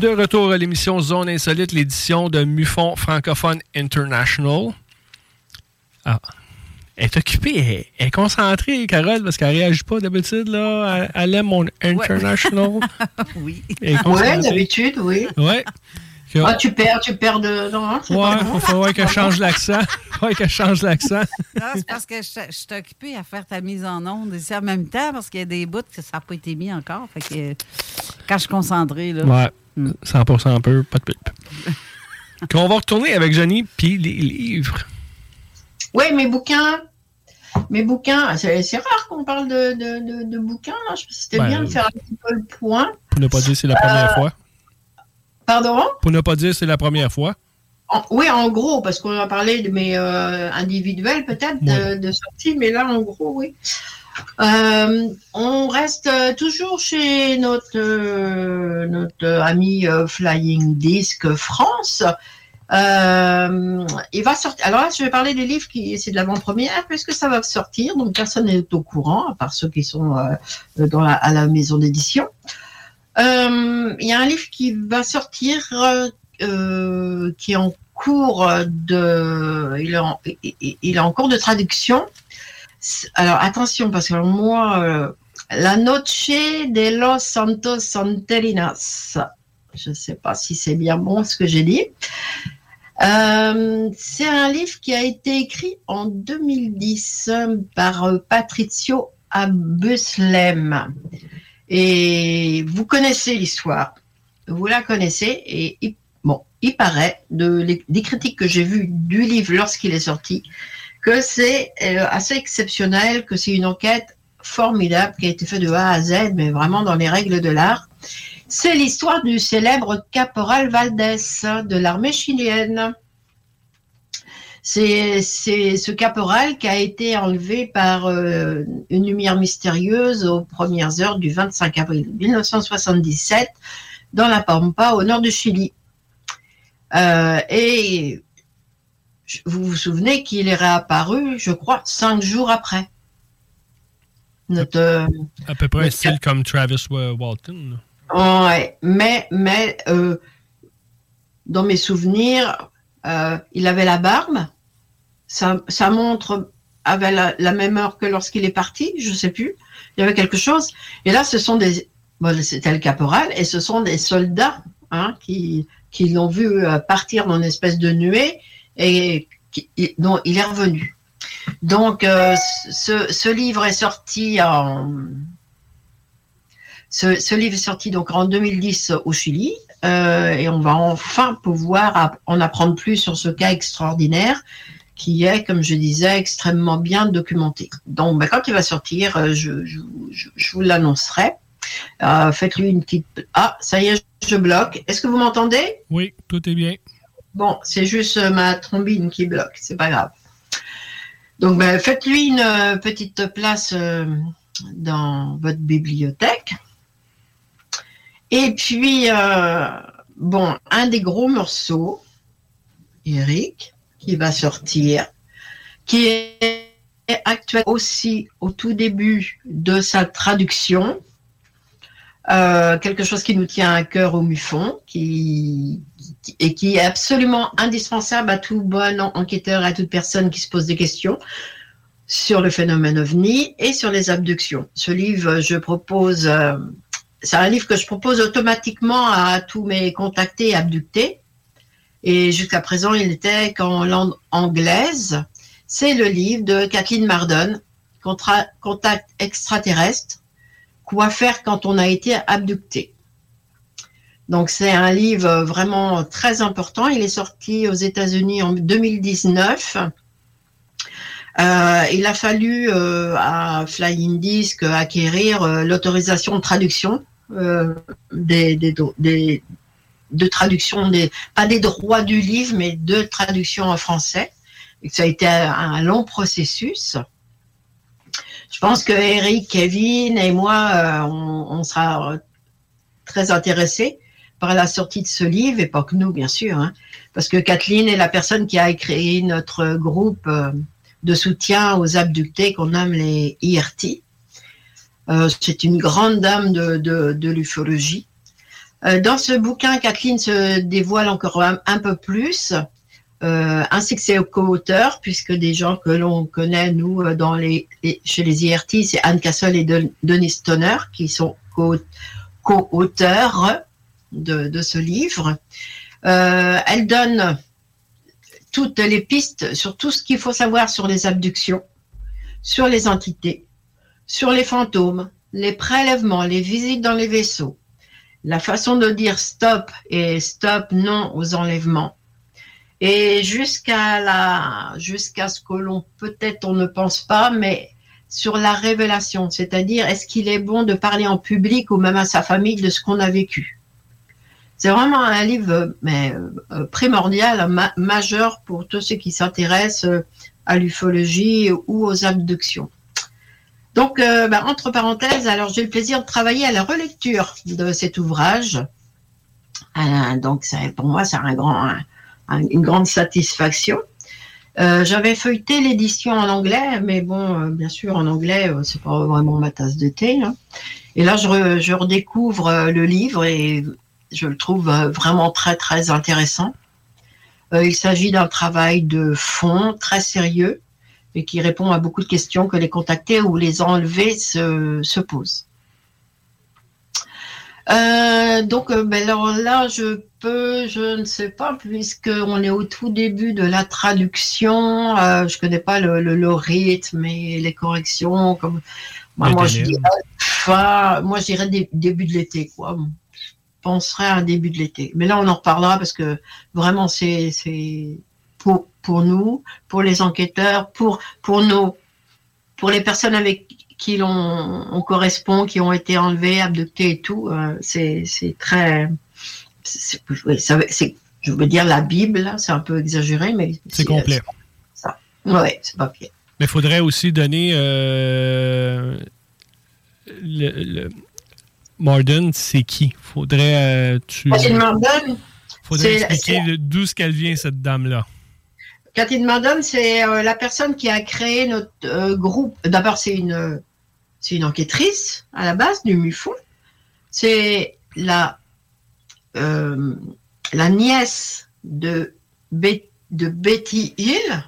De retour à l'émission Zone Insolite, l'édition de Mufon Francophone International. Ah. Elle est occupée, elle est, elle est concentrée, Carole, parce qu'elle réagit pas d'habitude. là. Elle, elle aime mon International. oui. Ouais, concentrée. d'habitude, oui. Ouais. Que- Ah, tu perds, tu perds de. Non, hein, Ouais, pas il bon. faudrait qu'elle change l'accent. Il faudrait qu'elle change l'accent. Non, c'est parce que je, je suis occupée à faire ta mise en onde ici en même temps parce qu'il y a des bouts que ça n'a pas été mis encore. Fait que quand je suis concentrée, là. Ouais. 100% peu, pas de pulpe. Qu'on va retourner avec Johnny, puis les livres. Oui, mes bouquins. Mes bouquins, c'est rare qu'on parle de, de, de- de bouquins. là. Je pense que c'était Ben, bien de faire un petit peu le point. Pour ne pas dire c'est la première Euh, fois. Pardon? Pour ne pas dire c'est la première fois. En- Oui, en gros, parce qu'on a parlé de mes euh, individuels peut-être de, de sortie, mais là, en gros, oui. Euh, on reste euh, toujours chez notre, euh, notre ami Flying Disc France. Il va sortir. Alors là, je vais parler des livres qui c'est de l'avant-première puisque ça va sortir, donc personne n'est au courant à part ceux qui sont à la maison d'édition. Il y a un livre qui va sortir qui est en cours de, il est en cours de traduction. Alors attention parce que moi, euh, La Noche de los Santos Santerinas, je ne sais pas si c'est bien bon ce que j'ai dit. Euh, c'est un livre qui a été écrit en 2010 euh, par euh, Patrizio Abuslem. Et vous connaissez l'histoire, vous la connaissez, et bon, il paraît, des critiques que j'ai vues du livre lorsqu'il est sorti, que c'est euh, assez exceptionnel, que c'est une enquête formidable qui a été faite de A à Z, mais vraiment dans les règles de l'art. C'est l'histoire du célèbre caporal Valdés de l'armée chilienne. C'est ce caporal qui a été enlevé par euh, une lumière mystérieuse aux premières heures du 25 avril 1977 dans la Pampa au nord du Chili. Euh, et vous vous souvenez qu'il est réapparu, je crois, cinq jours après. Notre, euh, À peu près style comme Travis Wa- Walton. Ouais, mais, mais euh, dans mes souvenirs, euh, il avait la barbe. Sa, sa montre avait la, la même heure que lorsqu'il est parti, je sais plus. Il y avait quelque chose. Et là, ce sont des. Bon, c'était le caporal, et ce sont des soldats hein, qui, qui l'ont vu euh, partir dans une espèce de nuée et dont il est revenu. Donc, euh, ce, livre est sorti en, ce, livre sorti donc en 2010 au Chili euh, et on va enfin pouvoir en apprendre plus sur ce cas extraordinaire qui est, comme je disais, extrêmement bien documenté. Donc, ben, quand il va sortir, euh, je, vous l'annoncerai. Faites-lui une petite... Ah, ça y est, je bloque. Est-ce que vous m'entendez? Oui, tout est bien. Bon, c'est juste euh, ma trombine qui bloque, c'est pas grave. Donc, ben, faites-lui une euh, petite place euh, dans votre bibliothèque. Et puis, bon, un des gros morceaux, Eric, qui va sortir, qui est actuel aussi au tout début de sa traduction, quelque chose qui nous tient à cœur au MUFON, qui, qui- et qui est absolument indispensable à tout bon en- enquêteur, à toute personne qui se pose des questions sur le phénomène ovni et sur les abductions. Ce livre, je propose, euh, c'est un livre que je propose automatiquement à tous mes contactés abductés. Et jusqu'à présent, il n'était qu'en langue anglaise. C'est le livre de Kathleen Mardon, Contact extraterrestre, Quoi faire quand on a été abducté? Donc c'est un livre vraiment très important. Il est sorti aux États-Unis en 2019. Euh, il a fallu euh, à Flying Disc acquérir euh, l'autorisation de traduction euh, des, de traduction des pas des droits du livre, mais de traduction en français. Ça a été un, long processus. Je pense que Eric, Kevin et moi, euh, on sera très intéressés par la sortie de ce livre, et pas que nous, bien sûr, hein, parce que Kathleen est la personne qui a créé notre groupe euh, de soutien aux abductés qu'on nomme les IRT. Euh, C'est une grande dame de, l'ufologie. Euh, dans ce bouquin, Kathleen se dévoile encore un, peu plus, ainsi que ses co-auteurs, puisque des gens que l'on connaît, nous, dans les, chez les IRT, c'est Anne Castle et De- Denis Stoner, qui sont co- co-auteurs de, ce livre. Euh, elle donne toutes les pistes sur tout ce qu'il faut savoir sur les abductions, sur les entités, sur les fantômes, les prélèvements, les visites dans les vaisseaux, la façon de dire stop et stop non aux enlèvements. Et jusqu'à jusqu'à ce que l'on peut-être on ne pense pas, mais sur la révélation, c'est-à-dire est-ce qu'il est bon de parler en public ou même à sa famille de ce qu'on a vécu. C'est vraiment un livre euh, primordial, ma- majeur pour tous ceux qui s'intéressent euh, à l'ufologie ou aux abductions. Donc, euh, bah, entre parenthèses, alors j'ai le plaisir de travailler à la relecture de cet ouvrage. Donc, pour moi, c'est un une grande satisfaction. J'avais feuilleté l'édition en anglais, mais bon, bien sûr, en anglais, c'est pas vraiment ma tasse de thé. hein. Et là, je, je redécouvre le livre et je le trouve euh, vraiment très, très intéressant. Euh, il s'agit d'un travail de fond très sérieux et qui répond à beaucoup de questions que les contactés ou les enlevés se, se posent. Euh, donc, ben alors là, je peux, je ne sais pas, puisqu'on est au tout début de la traduction, euh, je connais pas le, le, le rythme et les corrections. Comme, moi, moi, je dirais, fin, moi, je dirais dé- début de l'été, quoi. Penserais à un début de l'été. Mais là, on en reparlera parce que vraiment, c'est, pour, pour nous, pour les enquêteurs, pour, pour nos, pour les personnes avec qui l'on on correspond, qui ont été enlevés, abductés et tout, euh, c'est très, c'est- oui, je veux dire la Bible, c'est un peu exagéré, mais C'est complet. Ça, ouais, c'est pas pire. Mais il faudrait aussi donner euh, le, le- Morden, c'est qui? Faudrait euh, tu Catherine Mardon, faudrait c'est- expliquer d'où ce qu'elle vient cette dame là. Catherine Mardon, c'est euh, la personne qui a créé notre euh, groupe. D'abord, c'est une, c'est une enquêtrice à la base du MUFON. C'est la, euh, la nièce de, Be- de Betty Hill,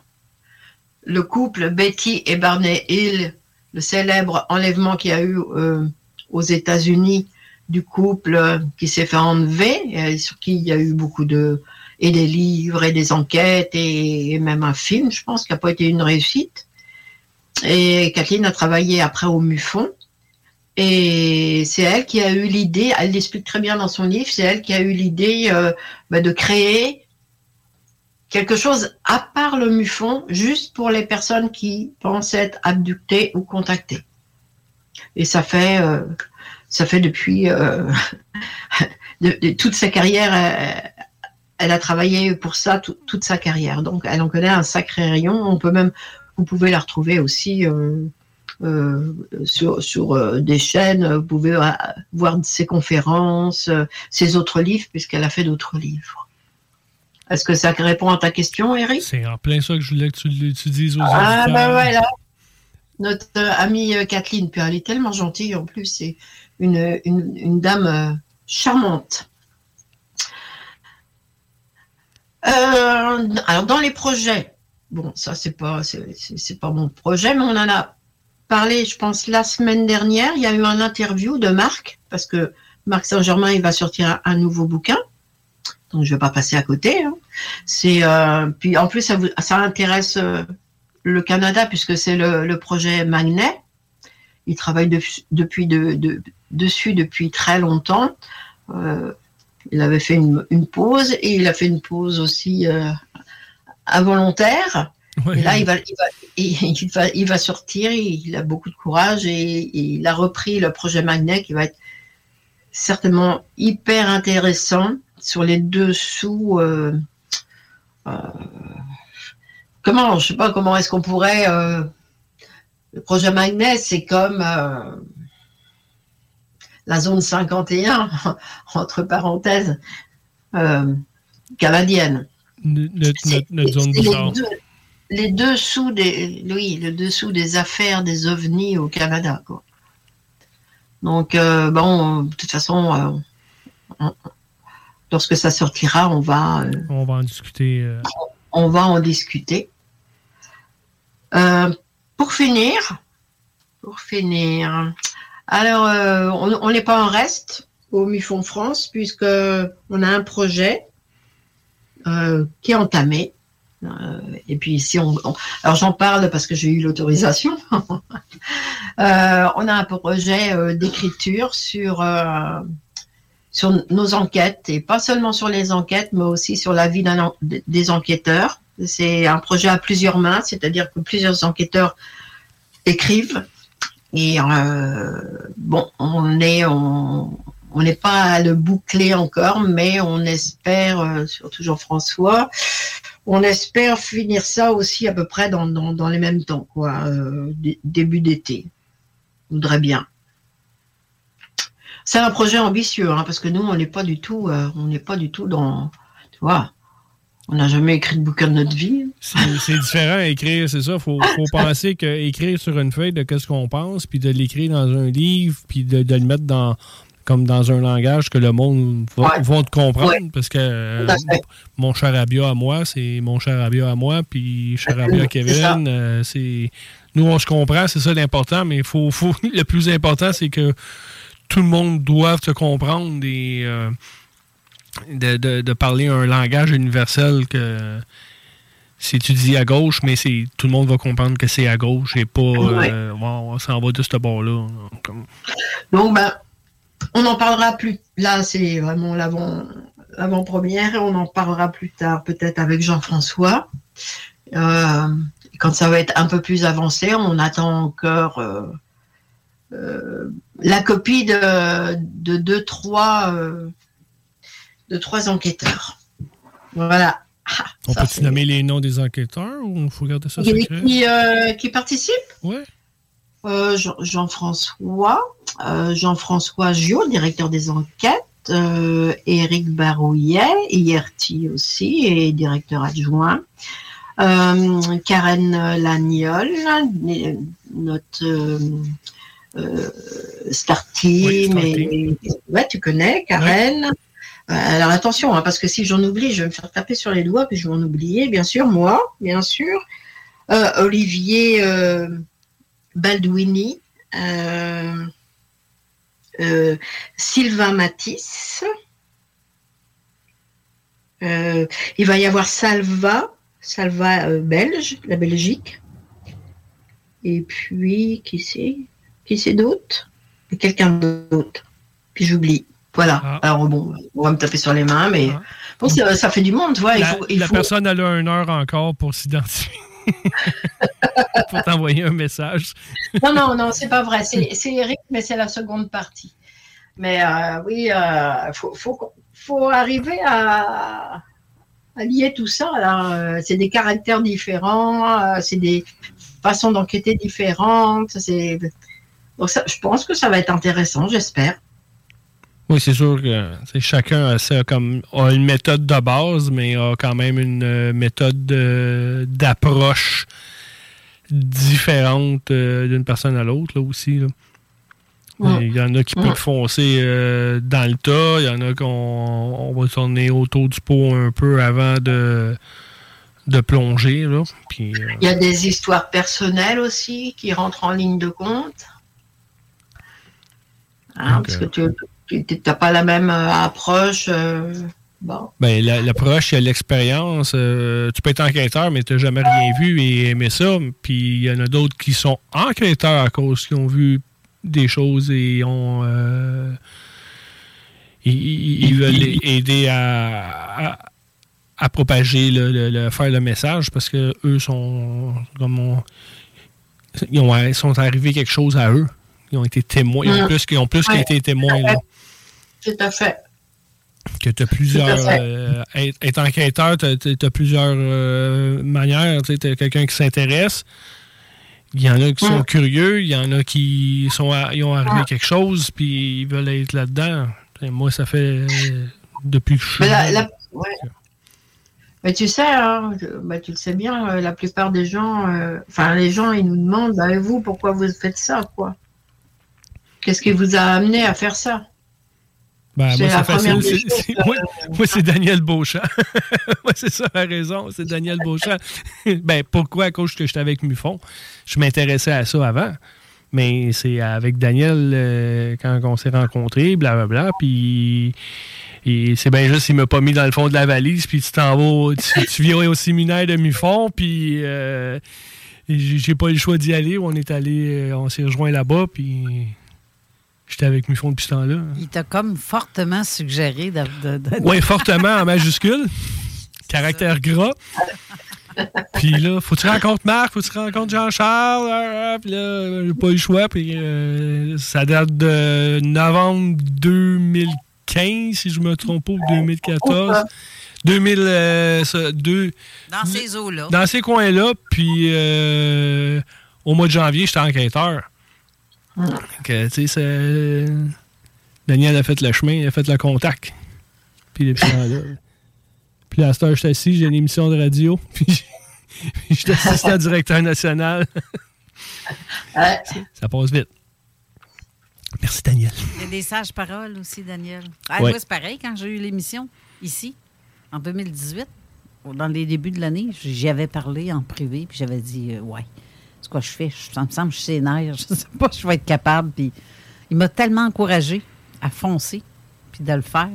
le couple Betty et Barney Hill, le célèbre enlèvement qu'il y a eu aux États-Unis du couple euh, qui s'est fait enlever, et sur qui il y a eu beaucoup de et des livres et des enquêtes et, et même un film, je pense, qui n'a pas été une réussite. Et Kathleen a travaillé après au MUFON. Et c'est elle qui a eu l'idée, elle l'explique très bien dans son livre, c'est elle qui a eu l'idée euh, bah, de créer quelque chose à part le MUFON, juste pour les personnes qui pensent être abductées ou contactées. Et ça fait, euh, ça fait depuis euh, de- de toute sa carrière, euh, elle a travaillé pour ça tout- toute sa carrière. Donc, elle en connaît un sacré rayon. On peut même, vous pouvez la retrouver aussi euh, sur, sur des chaînes. Vous pouvez voir ses conférences, ses autres livres, puisqu'elle a fait d'autres livres. Est-ce que ça répond à ta question, Eric? C'est en plein ça que je voulais que tu, tu dises aux Ah, ben voilà. Notre euh, amie euh, Kathleen, puis elle est tellement gentille en plus, c'est une, une, dame euh, charmante. Alors dans les projets, bon ça c'est pas c'est- pas mon projet, mais on en a parlé, je pense la semaine dernière. Il y a eu un interview de Marc parce que Marc Saint-Germain il va sortir un, nouveau bouquin, donc je vais pas passer à côté. hein. C'est puis en plus ça, vous- ça intéresse le Canada puisque c'est le, le projet Magnet. Il travaille de- depuis de- de- dessus depuis très longtemps. Euh, il avait fait une, une pause et il a fait une pause aussi euh, involontaire. Et là, il va, il, va, il, va, il va sortir, il a beaucoup de courage et, et, il a repris le projet Magnet qui va être certainement hyper intéressant sur les dessous. Euh, euh, comment, je sais pas comment est-ce qu'on pourrait. Euh, le projet Magnet, c'est comme euh, la zone 51, entre parenthèses, euh, canadienne. Notre, notre zone les, deux, les dessous des, oui, le dessous des affaires des ovnis au Canada, quoi. Donc, bon, de toute façon, on- lorsque ça sortira, on va, On va en discuter. on va en discuter. Euh, pour finir, pour finir, alors euh, on n'est pas en reste au MUFON France puisque on a un projet euh, qui est entamé. Et puis si on, alors j'en parle parce que j'ai eu l'autorisation. On a un projet d'écriture sur sur nos enquêtes et pas seulement sur les enquêtes, mais aussi sur la vie des enquêteurs. C'est un projet à plusieurs mains, c'est-à-dire que plusieurs enquêteurs écrivent. Et euh, bon, on on on n'est pas à le boucler encore, mais on espère, euh, surtout Jean-François, on espère finir ça aussi à peu près dans, dans, les mêmes temps, quoi, euh, dé- début d'été. Je voudrais bien. C'est un projet ambitieux, hein, parce que nous, on n'est pas du tout, on n'est pas du tout dans, tu vois, on n'a jamais écrit de bouquin de notre vie. C'est c'est différent à écrire, c'est ça. Faut, faut penser qu'écrire sur une feuille de qu'est-ce qu'on pense, puis de l'écrire dans un livre, puis de, de le mettre dans comme dans un langage que le monde va, te comprendre. Ouais. Parce que euh, mon charabia à moi, c'est mon charabia à moi, puis charabia à C'est. Kevin, euh, c'est. Nous, on se comprend, c'est ça l'important, mais faut, faut, le plus important, c'est que tout le monde doit se comprendre et euh, de, de- de parler un langage universel que si tu dis à gauche, mais c'est tout le monde va comprendre que c'est à gauche et pas Ouais. euh, Bon, on s'en va de ce bord-là. Donc, ben, on en parlera plus. Là, c'est vraiment l'avant, l'avant-première et on en parlera plus tard, peut-être avec Jean-François. Euh, quand ça va être un peu plus avancé, on attend encore euh, euh, la copie de, de deux, trois, de trois enquêteurs. Voilà. Ah, on c'est- nommer les noms des enquêteurs ou il faut garder ça qui, secret? qui, euh, qui participe Ouais. Euh, Jean- Jean-François, euh, Jean-François Gio, directeur des enquêtes, euh, Éric Barouillet, IRT aussi, et directeur adjoint, Karen Lagnol, notre Star Team, Oui, et, ouais, tu connais, Karen. Alors attention, hein, parce que si j'en oublie, je vais me faire taper sur les doigts, puis je vais en oublier, bien sûr, moi, bien sûr. Euh, Olivier euh, Balduini, euh, euh, Sylvain Matisse. Il va y avoir Salva, Salva belge, la Belgique. Et puis, qui c'est? Qui c'est d'autre? Quelqu'un d'autre. Puis j'oublie. Voilà. Alors bon, on va me taper sur les mains, mais bon, ça, ça fait du monde, tu vois. Il la faut, il la faut- personne elle a une heure encore pour s'identifier. pour t'envoyer un message. Non, non, non, c'est pas vrai. C'est Eric, mais c'est la seconde partie. Mais euh, oui, il faut, faut, faut arriver à, à lier tout ça. Euh, C'est des caractères différents, euh, c'est des façons d'enquêter différentes. Donc ça, je pense que ça va être intéressant, j'espère. Oui, c'est sûr que chacun a, ça comme, a une méthode de base, mais a quand même une euh, méthode de- d'approche différente euh, d'une personne à l'autre là, aussi. là. Ouais. Il y en a qui Ouais. peuvent foncer euh, dans le tas, il y en a qu'on on va tourner autour du pot un peu avant de, de plonger. Là. Puis, euh, Il y a des histoires personnelles aussi qui rentrent en ligne de compte. Hein, parce que tu n'as pas la même euh, approche. euh, bon. Ben, la- l'approche, il y a l'expérience. euh, tu peux être enquêteur, mais tu n'as jamais rien vu et aimer ça. Puis il y en a d'autres qui sont enquêteurs à cause qu'ils ont vu des choses et ont. euh, ils, ils veulent aider à, à, à propager, le, le- le- faire le message parce que eux sont comme on- ils, ont, ils sont arrivés quelque chose à eux. Ils ont été témoins. Ils ont Mm. plus, ils ont plus Ouais. qu'été témoins. là. Tout à fait. que tu as plusieurs. Euh, être, enquêteur, tu as, plusieurs euh, manières. Tu as quelqu'un qui s'intéresse. Il y en a qui sont curieux. Il y en a qui sont à- ils ont arrivé quelque chose, puis ils veulent être là-dedans. Moi, ça fait depuis que je suis. Mais, la- ouais. Mais tu sais, hein, je- bah, tu le sais bien, euh, la plupart des gens, euh, enfin les gens, ils nous demandent, et vous, pourquoi vous faites ça, quoi? Qu'est-ce qui vous a amené à faire ça? Ben, moi, c'est facile. moi, moi, c'est Daniel Beauchamp. moi, c'est ça la raison. C'est Daniel Beauchamp. ben, pourquoi? À cause que j'étais avec Mufon. Je m'intéressais à ça avant. Mais c'est avec Daniel euh, quand on s'est rencontrés, blablabla. Puis c'est bien juste, il m'a pas mis dans le fond de la valise. Puis tu t'en vas, tu, tu viens au séminaire de Mufon. Puis euh, j'ai j'ai pas eu le choix d'y aller. On est allé, euh, on s'est rejoint là-bas. Puis j'étais avec Mufon depuis ce temps-là. Il t'a comme fortement suggéré de. de- de- Oui, fortement en majuscule. Caractère gras. Puis là, faut que tu rencontres Marc, faut que tu rencontres Jean-Charles. ah, ah, Puis là, j'ai pas eu le choix. Puis euh, ça date de novembre 2015, si je me trompe pas, ou 2014. 2000, euh, deux- Dans ces eaux-là. dans ces coins-là. Puis euh, au mois de janvier, j'étais enquêteur. Euh, tu sais, Daniel a fait le chemin, il a fait le contact. Puis depuis ce temps-là. Puis là, à cette heure, je suis assis, j'ai une émission de radio. Puis je suis assistant directeur national. Ça passe vite. Merci, Daniel. Il y a des sages paroles aussi, Daniel. Ah, Ouais. Moi, c'est pareil, quand j'ai eu l'émission, ici, en 2018, dans les débuts de l'année, j'y avais parlé en privé, puis j'avais dit, euh, ouais, quoi je fais? Je- Ça me semble que je suis sénère, je sais pas, je vais être capable. Puis il m'a tellement encouragé à foncer, puis de le faire.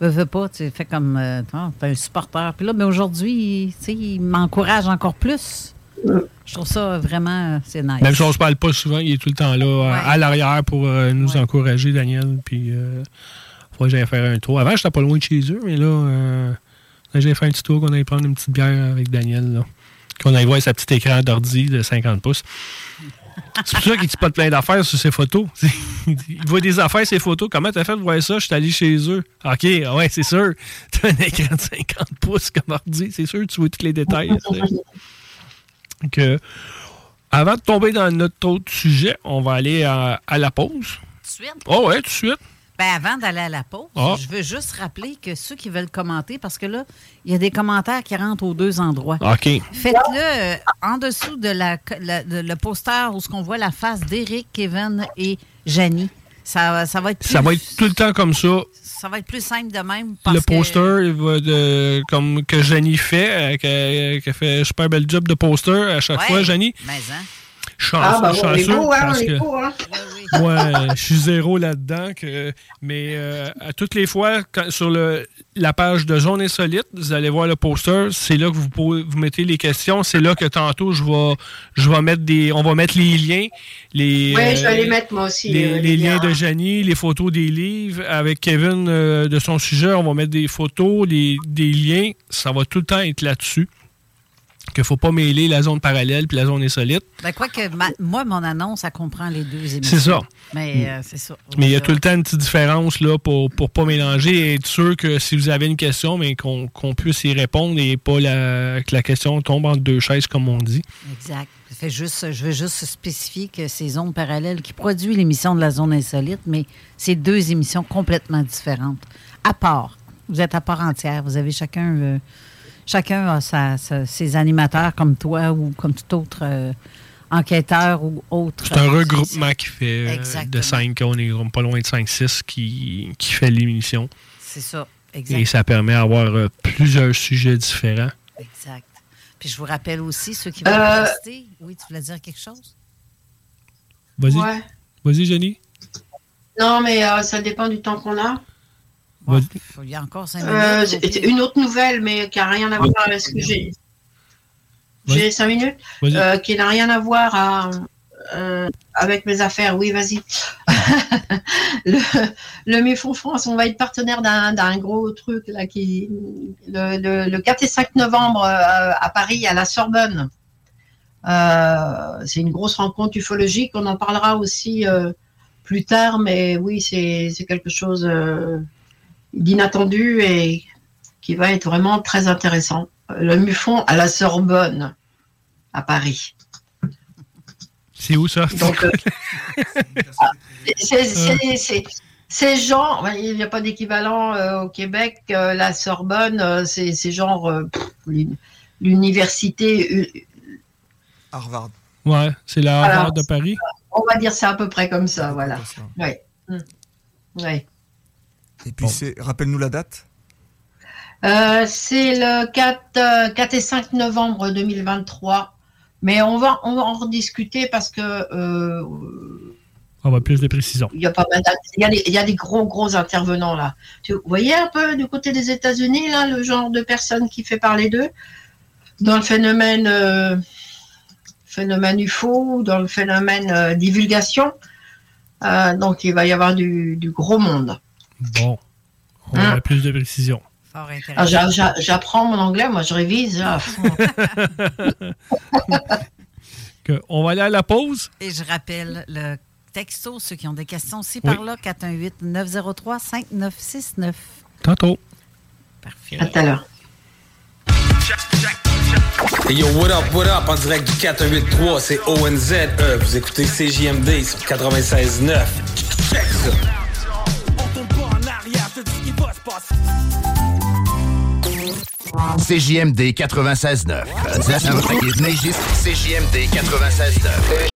Veux, veux pas, tu fais comme, euh, t'es un supporter. Puis là, mais aujourd'hui, tu sais, il m'encourage encore plus. Je trouve ça vraiment, euh, c'est nice. Même si on se parle pas souvent, il est tout le temps là, à l'arrière pour euh, nous encourager, Daniel. Puis, euh, faut que j'aille faire un tour. Avant, j'étais pas loin de chez eux, mais là, euh, là, j'ai fait un petit tour qu'on allait prendre une petite bière avec Daniel. Là. Qu'on allait voir sa petite écran d'ordi de 50 pouces. C'est pour ça qu'il dit pas de plein d'affaires sur ses photos. Il voit des affaires, ses photos. Comment t'as fait de voir ça? Je suis allé chez eux. OK, ouais, c'est sûr. T'as un écran de 50 pouces comme ordi. C'est sûr, tu vois tous les détails. Donc, euh, avant de tomber dans notre autre sujet, on va aller à, à la pause. Tout de suite? Oh ouais, tout de suite. Ben, avant d'aller à la pause, Ah. je veux juste rappeler que ceux qui veulent commenter, parce que là, il y a des commentaires qui rentrent aux deux endroits. OK. Faites-le euh, en dessous de la, la- de- le poster où ce qu'on voit la face d'Éric, Kevin et Janie. Ça, ça va être plus, Ça va être tout le temps comme ça. ça va être plus simple de même. Parce le que- poster, de, comme que Jenny fait, euh, qu'elle qu'elle fait un super bel job de poster à chaque Ouais, fois, Jenny. Mais, hein? Ah, bah, on est beau, hein, parce on est que- beau, hein. Ouais, je suis zéro là-dedans. Que, mais euh, à toutes les fois, quand- sur le, la page de Zone Insolite, vous allez voir le poster. C'est là que vous, pouvez- vous mettez les questions. C'est là que tantôt, je vais, je vais mettre des. On va mettre les liens. Les, Oui, je vais euh, les mettre moi aussi. les, euh, les liens de. Janie, les photos des livres. Avec Kevin euh, de son sujet, on va mettre des photos, les- des liens. Ça va tout le temps être là-dessus. Qu'il ne faut pas mêler la zone parallèle puis la zone insolite. Ben, quoi que ma- moi, mon annonce, ça comprend les deux émissions. C'est ça. Mais euh, c'est ça. Mais il y a tout le temps une petite différence là, pour ne pas mélanger et être sûr que si vous avez une question, mais qu'on qu'on puisse y répondre et pas la, que la question tombe entre deux chaises, comme on dit. Exact. Fait juste, je veux juste spécifier que c'est Zone Parallèle qui produit l'émission de la Zone Insolite, mais c'est deux émissions complètement différentes. À part. Vous êtes à part entière. Vous avez chacun, euh, chacun a sa- sa- ses animateurs comme toi ou comme tout autre euh, enquêteur ou autre. C'est un euh, regroupement qui fait euh, Exactement. de 5, on est pas loin de 5-6 qui, qui fait l'émission. C'est ça. Exact. Et ça permet d'avoir euh, plusieurs sujets différents. Exact. Puis je vous rappelle aussi, ceux qui veulent Euh, rester. Oui, tu voulais dire quelque chose? Vas-y. Ouais. Vas-y, Jenny. Non, mais euh, ça dépend du temps qu'on a. Il y a encore cinq Euh, minutes. une autre nouvelle, mais qui n'a rien à voir avec ce que j'ai. J'ai cinq minutes, euh, qui n'a rien à voir à- euh, avec mes affaires. Oui, vas-y. le, le MUFON France, on va être partenaire d'un d'un gros truc là qui le, le- le 4 et 5 novembre à Paris à la Sorbonne. Euh, c'est une grosse rencontre ufologique. On en parlera aussi euh, plus tard, mais oui, c'est c'est quelque chose euh, d'inattendu et qui va être vraiment très intéressant. Le MUFON à la Sorbonne à Paris. C'est où ça? Euh, c'est- c'est- c'est- c'est genre, il n'y a pas d'équivalent euh, au Québec. euh, la Sorbonne, euh, c'est c'est genre euh, l'université. euh, Harvard. Ouais, c'est la Voilà. Harvard de Paris. On va dire ça à peu près comme ça, voilà. Ouais. Mm. Ouais. Et puis, c'est, rappelle-nous la date. Euh, c'est le 4, euh, 4 et 5 novembre 2023. Mais on va, on va en rediscuter parce que euh, On va plus de précision. il y a pas mal il y a des, il y a des gros gros intervenants là. Tu vous voyez un peu du côté des États-Unis là le genre de personnes qui fait parler d'eux? Dans le phénomène euh, phénomène UFO, dans le phénomène euh, divulgation? Euh, donc il va y avoir du, du gros monde. Bon. On Hein? aura plus de précision. J'a- J'apprends mon anglais, moi je révise. là, à fond. Que- on va aller à la pause? Et je rappelle le texto, ceux qui ont des questions aussi Oui. par là, 418-903-5969. Tantôt. Parfait. À tout à l'heure. Hey yo, what up, what up, en direct du 4183, c'est ONZE, vous écoutez CJMD sur 96.9. Check ça. CJMD 96.9. CJMD 96.9.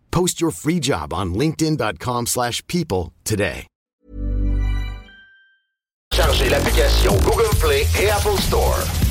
Post your free job on linkedin.com/people slash people today. Chargez l'application Google Play et Apple Store.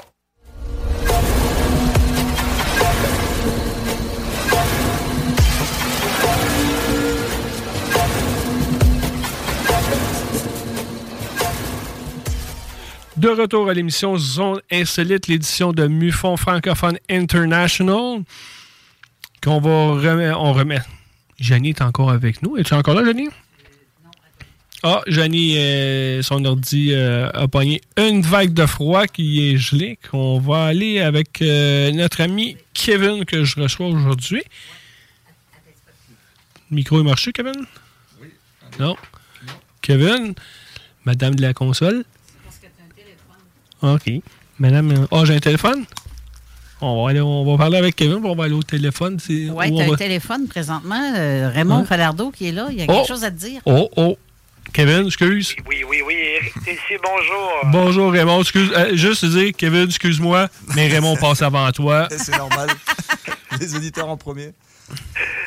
De retour à l'émission Zone Insolite, l'édition de MUFON Francophone International. Qu'on va remettre. On remet. Janie est encore avec nous. Es-tu encore là, Janie? Ah, Janie, euh, son ordi euh, a pogné une vague de froid qui est gelée. Qu'on va aller avec euh, notre ami Kevin que je reçois aujourd'hui. Le micro est marché, Kevin? Oui. Non? Kevin, Madame de la console. OK. Madame. Ah, j'ai un téléphone? On va, aller, on va parler avec Kevin, puis on va aller au téléphone. Oui, tu as on un téléphone présentement. euh, Raymond Ouais. Falardeau qui est là. Il y a quelque Oh. chose à te dire. Oh, oh. Kevin, excuse. Oui, oui, oui, Eric, ici, bonjour. Bonjour Raymond, excuse. euh, juste te dire, Kevin, excuse-moi, mais Raymond passe avant toi. C'est normal. Les auditeurs en premier.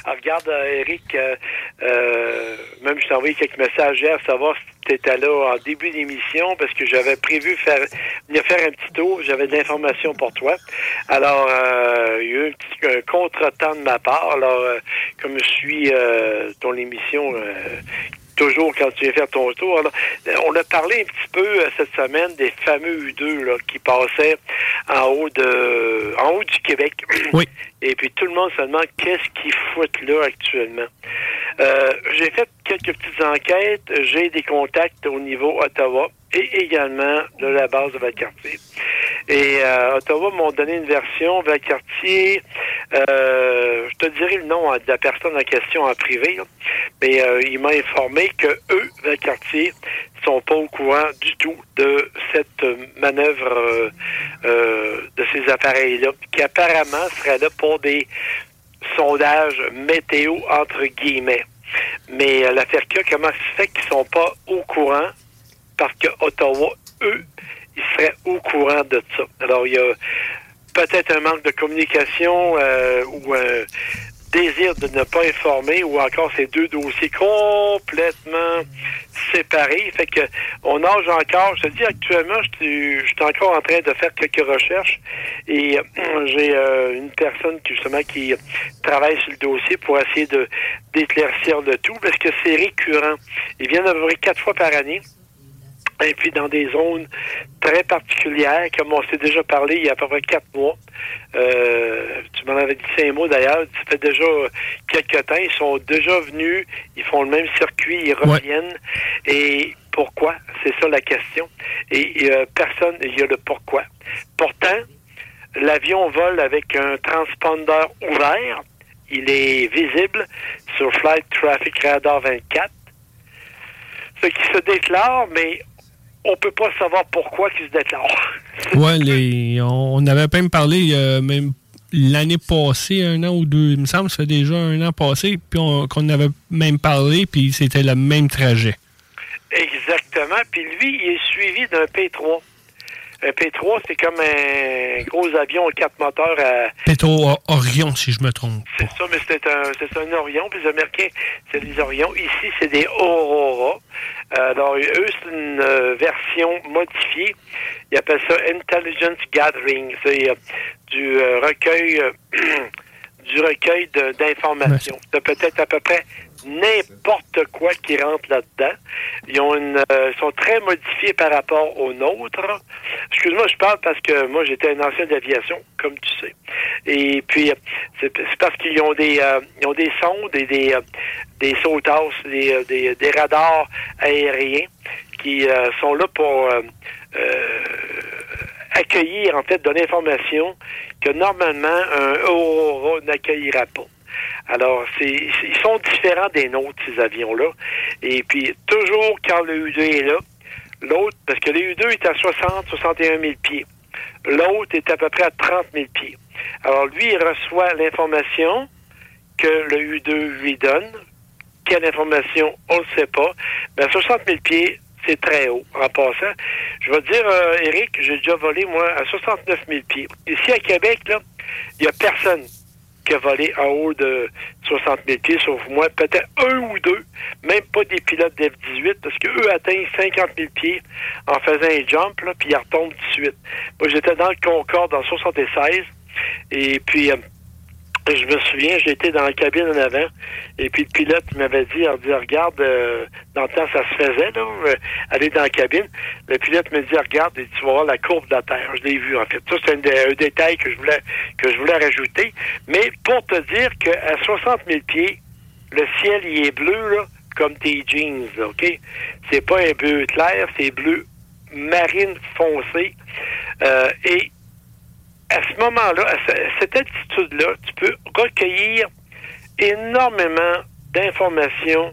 Ah, regarde, euh, Eric, euh, euh, même je t'ai envoyé quelques messages hier, savoir si tu étais là en début d'émission, parce que j'avais prévu venir faire un petit tour, j'avais de l'information pour toi. Alors, il y a eu un petit un contretemps de ma part. Alors, comme je suis ton émission toujours quand tu viens faire ton tour. Alors, on a parlé un petit peu euh, cette semaine des fameux U2 là, qui passaient en haut de en haut du Québec. Oui. Et puis tout le monde se demande qu'est-ce qu'ils foutent là actuellement. Euh, j'ai fait quelques petites enquêtes, j'ai des contacts au niveau Ottawa et également de la base de Valcartier. Et euh, Ottawa m'ont donné une version, Valcartier, euh, je te dirai le nom de la personne en question en privé, là. mais euh, il m'a informé que eux, Valcartier, sont pas au courant du tout de cette manœuvre euh, euh, de ces appareils-là, qui apparemment seraient là pour des sondages météo entre guillemets. Mais euh, la FERCA, comment se fait qu'ils sont pas au courant? Parce que Ottawa, eux, ils seraient au courant de ça. Alors, il y a peut-être un manque de communication euh, ou un désir de ne pas informer ou encore ces deux dossiers complètement séparés. Fait que on nage encore. Je te dis actuellement, je suis je suis encore en train de faire quelques recherches et euh, j'ai euh, une personne qui justement qui travaille sur le dossier pour essayer de d'éclaircir le tout parce que c'est récurrent. À peu près quatre fois par année. Et puis dans des zones très particulières, comme on s'est déjà parlé il y a à peu près quatre mois. Euh, tu m'en avais dit cinq mots d'ailleurs. Ça fait déjà quelques temps. Ils sont déjà venus. Ils font le même circuit. Ils reviennent. Et pourquoi? C'est ça la question. Et euh, personne, il y a le pourquoi. Pourtant, l'avion vole avec un transpondeur ouvert. Il est visible sur Flight Traffic Radar 24. Ce qui se déclare, mais on peut pas savoir pourquoi il se déclare. Ouais, les, on, on avait même parlé euh, même l'année passée, un an ou deux, il me semble, ça fait déjà un an passé, puis on- qu'on avait même parlé, puis c'était le même trajet. Exactement. Puis lui, il est suivi d'un P3. Un P3, c'est comme un gros avion à quatre moteurs à, Pétro O- Orion, si je me trompe. C'est ça, mais c'est un, c'est un Orion. Puis les Américains, c'est des Orions. Ici, c'est des Aurora. Euh, alors, eux, c'est une euh, version modifiée. Ils appellent ça Intelligence Gathering. C'est euh, du euh, recueil euh, du recueil d'informations. C'est peut-être à peu près n'importe quoi qui rentre là-dedans. Ils ont une, euh, sont très modifiés par rapport aux nôtres. Excuse-moi, je parle parce que moi j'étais un ancien d'aviation, comme tu sais. Et puis c'est parce qu'ils ont des euh, ils ont des sondes et des euh, des sautasses, des, euh, des, des radars aériens qui sont là pour accueillir en fait de l'information que normalement un Aurora n'accueillera pas. Alors, c'est, ils sont différents des nôtres, ces avions-là. Et puis, toujours quand le U2 est là, l'autre, parce que le U2 est à 60, 61 000 pieds. L'autre est à peu près à 30 000 pieds. Alors, lui, il reçoit l'information que le U2 lui donne. Quelle information, on ne le sait pas. Mais à 60 000 pieds, c'est très haut. En passant, je vais te dire, euh, Eric, j'ai déjà volé, moi, à 69 000 pieds. Ici, à Québec, là, il n'y a personne qui a volé en haut de 60 000 pieds, sauf moi, peut-être un ou deux, même pas des pilotes d'F-18, parce qu'eux atteignent 50 000 pieds en faisant un jump, là, puis ils retombent tout de suite. Moi, j'étais dans le Concorde en 76, et puis... euh, je me souviens, j'étais dans la cabine en avant, et puis le pilote il m'avait dit, il dit, regarde, euh, dans le temps, ça se faisait, là, euh, aller dans la cabine. Le pilote me dit, regarde, et tu vas voir la courbe de la Terre. Je l'ai vu, en fait. Ça, c'est un, dé- un détail que je voulais que je voulais rajouter. Mais pour te dire qu'à 60 000 pieds, le ciel, il est bleu, là, comme tes jeans, OK? C'est pas un bleu clair, c'est bleu marine foncé. Euh, et à ce moment-là, à ce- cette altitude-là, tu peux recueillir énormément d'informations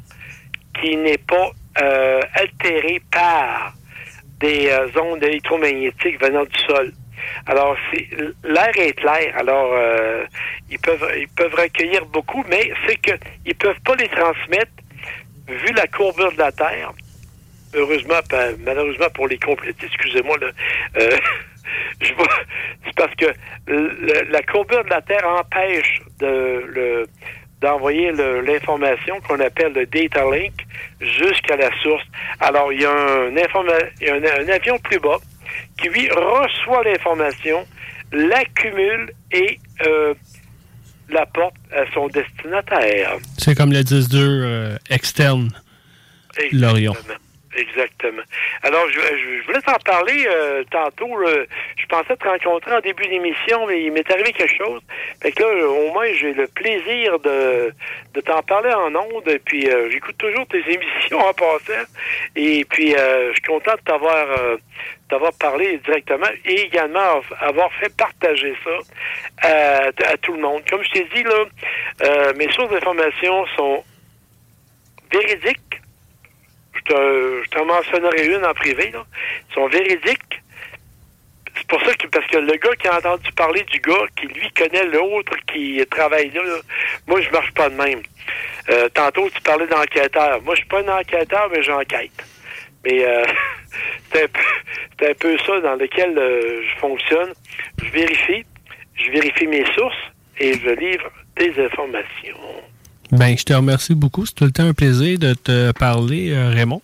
qui n'est pas euh, altérée par des euh, ondes électromagnétiques venant du sol. Alors, l'air est clair. Alors, euh, ils peuvent ils peuvent recueillir beaucoup, mais c'est que ils peuvent pas les transmettre vu la courbure de la Terre heureusement, malheureusement pour les compléter, excusez-moi, euh, je vois, c'est parce que la courbure de la Terre empêche de le d'envoyer l'information qu'on appelle le data link jusqu'à la source. Alors, il y a un, un, avion plus bas qui, lui, reçoit l'information, l'accumule et euh, la porte à son destinataire. C'est comme le 10-2 euh, externe, Lorion. Exactement. Alors, je, voulais t'en parler euh, tantôt. je pensais te rencontrer en début d'émission, mais il m'est arrivé quelque chose. Fait que là, au moins, j'ai le plaisir de, de t'en parler en ondes. Et puis, euh, j'écoute toujours tes émissions en passant. Et puis, euh, je suis content de t'avoir d'avoir parlé directement et également avoir fait partager ça à, à tout le monde. Comme je t'ai dit, là, mes sources d'information sont véridiques je t'en mentionnerai une en privé, là. Ils sont véridiques. C'est pour ça que, parce que le gars qui a entendu parler du gars, qui lui connaît l'autre qui travaille là, moi, je marche pas de même. Euh, tantôt, tu parlais d'enquêteur. Moi, je suis pas un enquêteur, mais j'enquête. Mais euh, c'est un, un, peu ça dans lequel euh, je fonctionne. Je vérifie, je vérifie mes sources et je livre des informations. Ben, je te remercie beaucoup. C'est tout le temps un plaisir de te parler, euh, Raymond.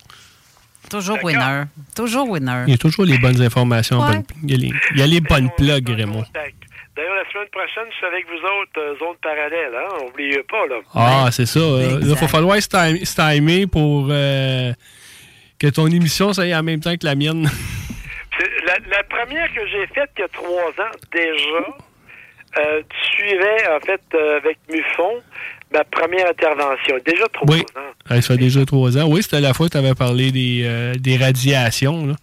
Toujours winner. Toujours winner. Il y a toujours les bonnes informations. il, y a les, bonnes plugs, Raymond. D'ailleurs, la semaine prochaine, je suis avec vous autres, euh, zone parallèle, hein? N'oubliez pas, là. Ah, c'est ça. Euh, il va falloir se timer pour que ton émission, ça aille en même temps que la mienne. La, la, première que j'ai faite il y a trois ans, déjà, tu suivais, en fait, avec Muffon, ma première intervention. Déjà trois oui. ans. ça fait déjà trois ans. Oui, c'était la fois que tu avais parlé des, euh, des radiations. Là.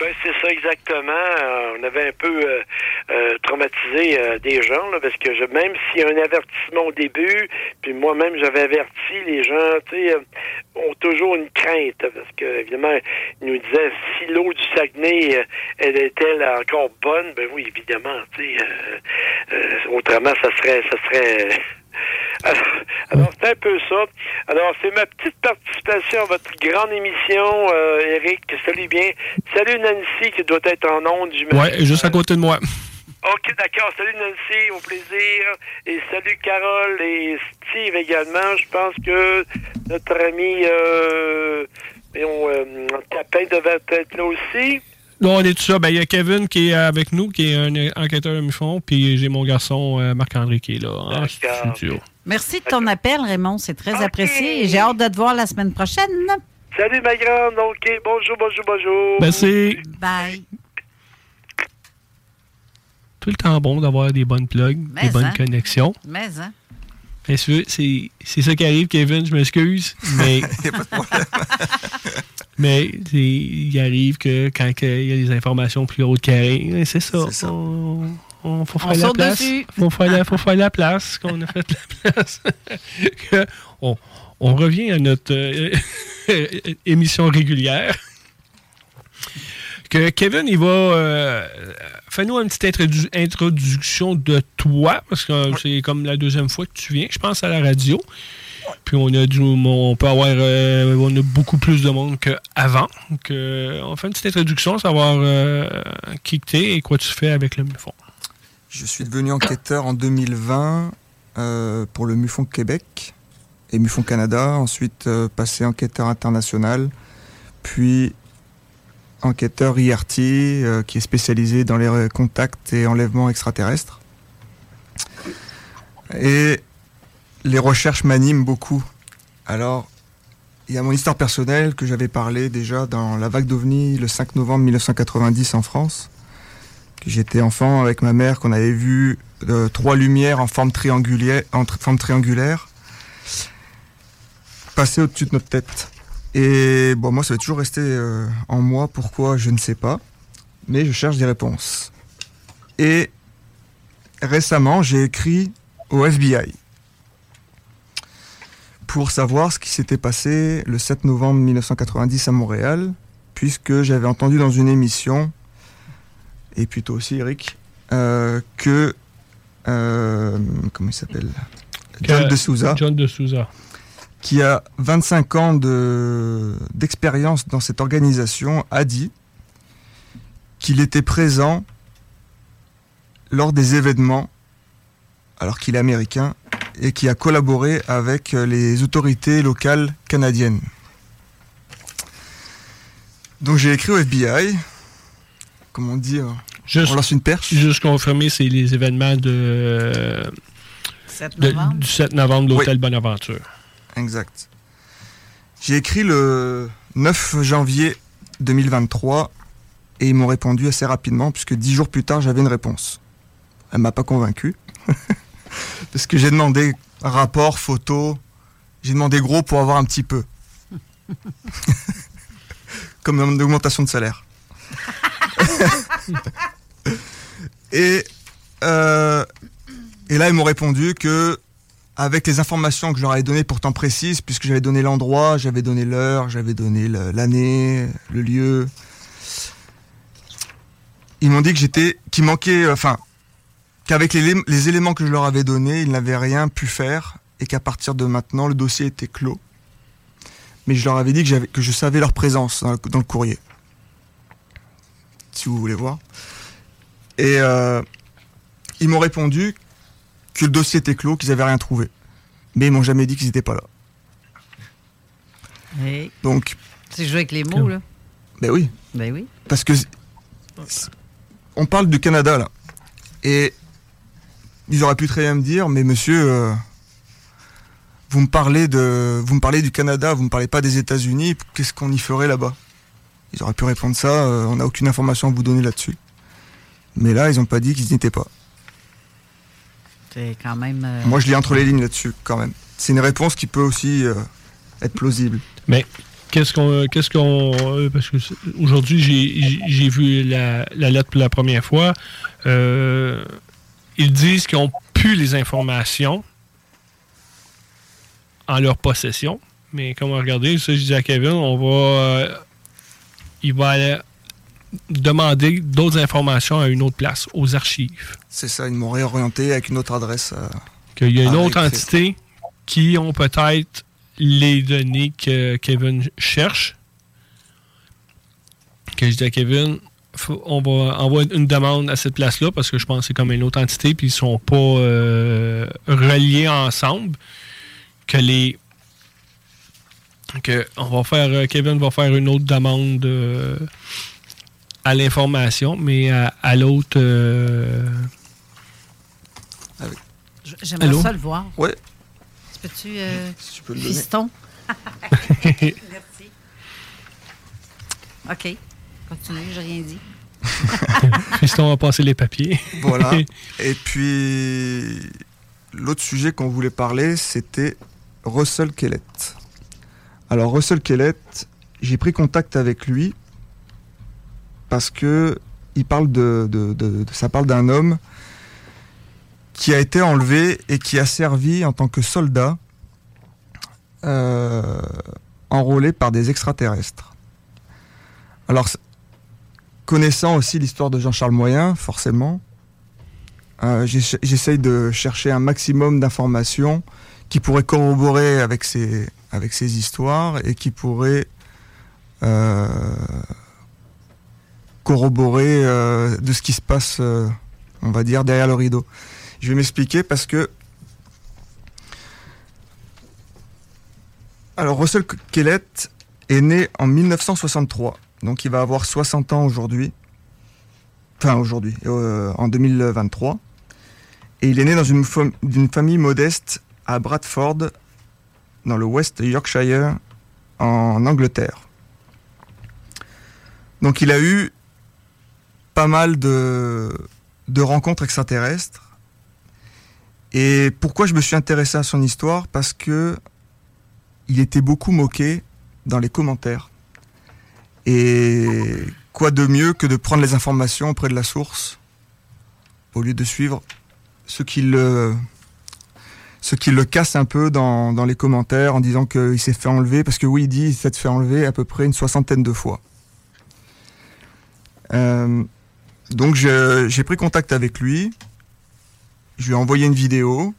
Ben, c'est ça exactement. Euh, on avait un peu euh, traumatisé des gens, là, parce que je, même s'il y a un avertissement au début, puis moi-même j'avais averti, les gens, tu sais, ont toujours une crainte, parce que évidemment, ils nous disaient si l'eau du Saguenay, elle est-elle encore bonne, ben oui, évidemment, tu sais, autrement ça serait, ça serait alors, c'est un peu ça. Alors, c'est ma petite participation à votre grande émission, euh, Eric. Salut bien. Salut Nancy, qui doit être en ondes, du Ouais, juste à côté de moi. OK, d'accord. Salut Nancy, au plaisir. Et salut Carole et Steve également. Je pense que notre ami euh, euh, Tapin devait être là aussi. Non, on est tout ça. Ben, il y a Kevin qui est avec nous, qui est un enquêteur de Mufon, puis j'ai mon garçon euh, Marc-André qui est là. Hein, Merci de ton appel, Raymond. C'est très apprécié et j'ai hâte de te voir la semaine prochaine. Salut, ma grande. OK. Bonjour, bonjour, bonjour. Merci. Bye. Tout le temps bon d'avoir des bonnes plugs, des bonnes hein? connexions. Mais, hein? C'est ça qui arrive, Kevin, je m'excuse, mais... mais il arrive que quand il y a des informations plus hautes qui c'est ça. ça. On, faut faire la place. Faut faire, faut faire la place, qu'on a fait la place. on, on, revient à notre euh, émission régulière que Kevin, il va. Euh, Fais-nous une petite introduction de toi, parce que c'est comme la deuxième fois que tu viens, je pense, à la radio. Puis on a du, on peut avoir, euh, on a beaucoup plus de monde qu'avant. on fait une petite introduction, savoir euh, qui tu es et quoi tu fais avec le MUFON. Je suis devenu enquêteur en 2020 euh, pour le MUFON Québec et MUFON Canada. Ensuite, passé enquêteur international, puis enquêteur IRT euh, qui est spécialisé dans les contacts et enlèvements extraterrestres. Et les recherches m'animent beaucoup. Alors, il y a mon histoire personnelle que j'avais parlé déjà dans la vague d'OVNI le 5 novembre 1990 en France. J'étais enfant avec ma mère qu'on avait vu euh, trois lumières en forme triangulaire, en forme triangulaire passer au-dessus de notre tête. Et bon, moi, ça va toujours rester euh, en moi. Pourquoi, je ne sais pas. Mais je cherche des réponses. Et récemment, j'ai écrit au FBI pour savoir ce qui s'était passé le 7 novembre 1990 à Montréal, puisque j'avais entendu dans une émission, et plutôt aussi Eric, euh, que... Euh, comment il s'appelle? John de Souza. John de Souza qui a 25 ans de- d'expérience dans cette organisation, a dit qu'il était présent lors des événements, alors qu'il est américain, et qui a collaboré avec euh, les autorités locales canadiennes. Donc j'ai écrit au FBI, comment dire, Juste, on lance une perche. Juste confirmer, c'est les événements de, 7 de- du 7 novembre de l'Hôtel Bonaventure. Exact. J'ai écrit le 9 janvier 2023 et ils m'ont répondu assez rapidement puisque dix jours plus tard j'avais une réponse. Elle m'a pas convaincu parce que j'ai demandé rapport, photo, j'ai demandé gros pour avoir un petit peu. Comme une augmentation de salaire. et, euh, et là, ils m'ont répondu que, avec les informations que je leur avais données pourtant précises, puisque j'avais donné l'endroit, j'avais donné l'heure, j'avais donné l'année, le lieu, ils m'ont dit que j'étais, qu'il manquait, euh, enfin, qu'avec les, lé- les éléments que je leur avais donnés, ils n'avaient rien pu faire et qu'à partir de maintenant, le dossier était clos. Mais je leur avais dit que, j'avais, que je savais leur présence dans le, dans le courrier. Si vous voulez voir. Et euh, ils m'ont répondu que le dossier était clos, qu'ils n'avaient rien trouvé. Mais ils m'ont jamais dit qu'ils n'étaient pas là. Hey. Donc, C'est jouer avec les mots, là. ben oui. Ben oui. Parce que on parle du Canada là. Et ils auraient pu très bien me dire, mais monsieur, euh, vous me parlez de, vous me parlez du Canada, vous me parlez pas des États-Unis. Qu'est-ce qu'on y ferait là-bas? Ils auraient pu répondre ça. euh, on n'a aucune information à vous donner là-dessus. Mais là, ils n'ont pas dit qu'ils n'y étaient pas. C'est quand même. euh, Moi, je lis entre les lignes là-dessus quand même. C'est une réponse qui peut aussi euh, être plausible. Mais qu'est-ce qu'on. Qu'est-ce qu'on. euh, Parce que aujourd'hui, j'ai- vu la, la lettre pour la première fois. Euh, ils disent qu'ils ont pu les informations en leur possession. Mais comme regardez, ça, je dis à Kevin, on va. euh, il va aller demander d'autres informations à une autre place, aux archives. C'est ça, ils m'ont réorienté avec une autre adresse. euh, Qu'il y a une autre entité qui ont peut-être les données que Kevin cherche. Que je dis à Kevin, faut- on va envoyer une demande à cette place-là parce que je pense que c'est comme une autre entité puis ils sont pas euh, reliés ensemble. Que les que on va faire euh, Kevin va faire une autre demande euh, à l'information, mais à, à l'autre euh, J'aimerais Allô? ça le voir. Ouais. Tu peux-tu. euh, tu peux le fiston? Merci. OK. Continue, j'ai rien dit. Fiston va passer les papiers. Voilà. Et puis, l'autre sujet qu'on voulait parler, c'était Russell Kellett. Alors, Russell Kellett, j'ai pris contact avec lui parce que il parle de, de- ça parle d'un homme qui a été enlevé et qui a servi en tant que soldat euh, enrôlé par des extraterrestres. Alors, connaissant aussi l'histoire de Jean-Charles Moyen, forcément, euh, j'essa- j'essaye de chercher un maximum d'informations qui pourraient corroborer avec ces, avec ces histoires et qui pourraient euh, corroborer euh, de ce qui se passe, euh, on va dire, derrière le rideau. Je vais m'expliquer parce que Alors Russell Kellett est né en 1963, donc il va avoir 60 ans aujourd'hui. Enfin aujourd'hui, euh, en 2023. Et il est né dans une, d'une famille modeste à Bradford, dans le West Yorkshire, en Angleterre. Donc il a eu pas mal de, de rencontres extraterrestres. Et pourquoi je me suis intéressé à son histoire? Parce que il était beaucoup moqué dans les commentaires. Et quoi de mieux que de prendre les informations auprès de la source au lieu de suivre ceux qui le, qui le cassent un peu dans, dans les commentaires en disant qu'il s'est fait enlever? Parce que oui, il dit il s'est fait enlever à peu près une soixantaine de fois. Euh, donc j'ai pris contact avec lui. Je lui ai envoyé une vidéo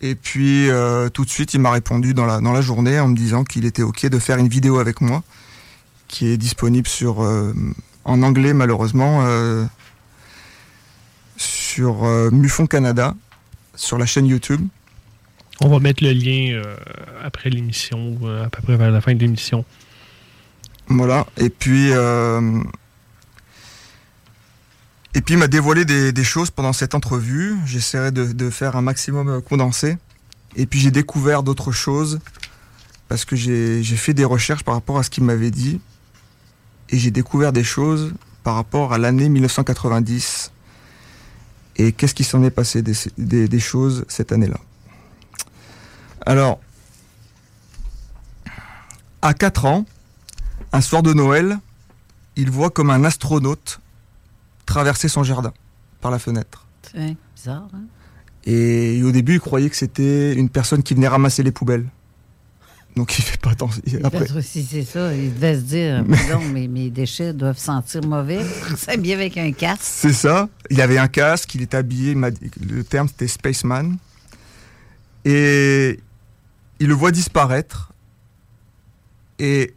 Et puis euh, tout de suite, il m'a répondu dans la, dans la journée en me disant qu'il était OK de faire une vidéo avec moi, qui est disponible sur, euh, en anglais malheureusement, euh, sur Mufon Canada, sur la chaîne YouTube. On va mettre le lien après l'émission, à peu près vers la fin de l'émission. Voilà. Et puis, euh, et puis il m'a dévoilé des, choses pendant cette entrevue. J'essaierai de, faire un maximum euh, condensé. Et puis j'ai découvert d'autres choses parce que j'ai fait des recherches par rapport à ce qu'il m'avait dit. Et j'ai découvert des choses par rapport à l'année 1990. Et qu'est-ce qui s'en est passé des, des, des choses cette année-là? Alors, à 4 ans, un soir de Noël, il voit comme un astronaute traverser son jardin par la fenêtre. C'est bizarre, hein? Et au début, il croyait que c'était une personne qui venait ramasser les poubelles. Donc il fait pas attention. Après, si c'est ça, il devait se dire, non, mes, mes déchets doivent sentir mauvais. C'est bien avec un casque. c'est ça. Il avait un casque, il était habillé. Le terme c'était spaceman. Et il le voit disparaître. Et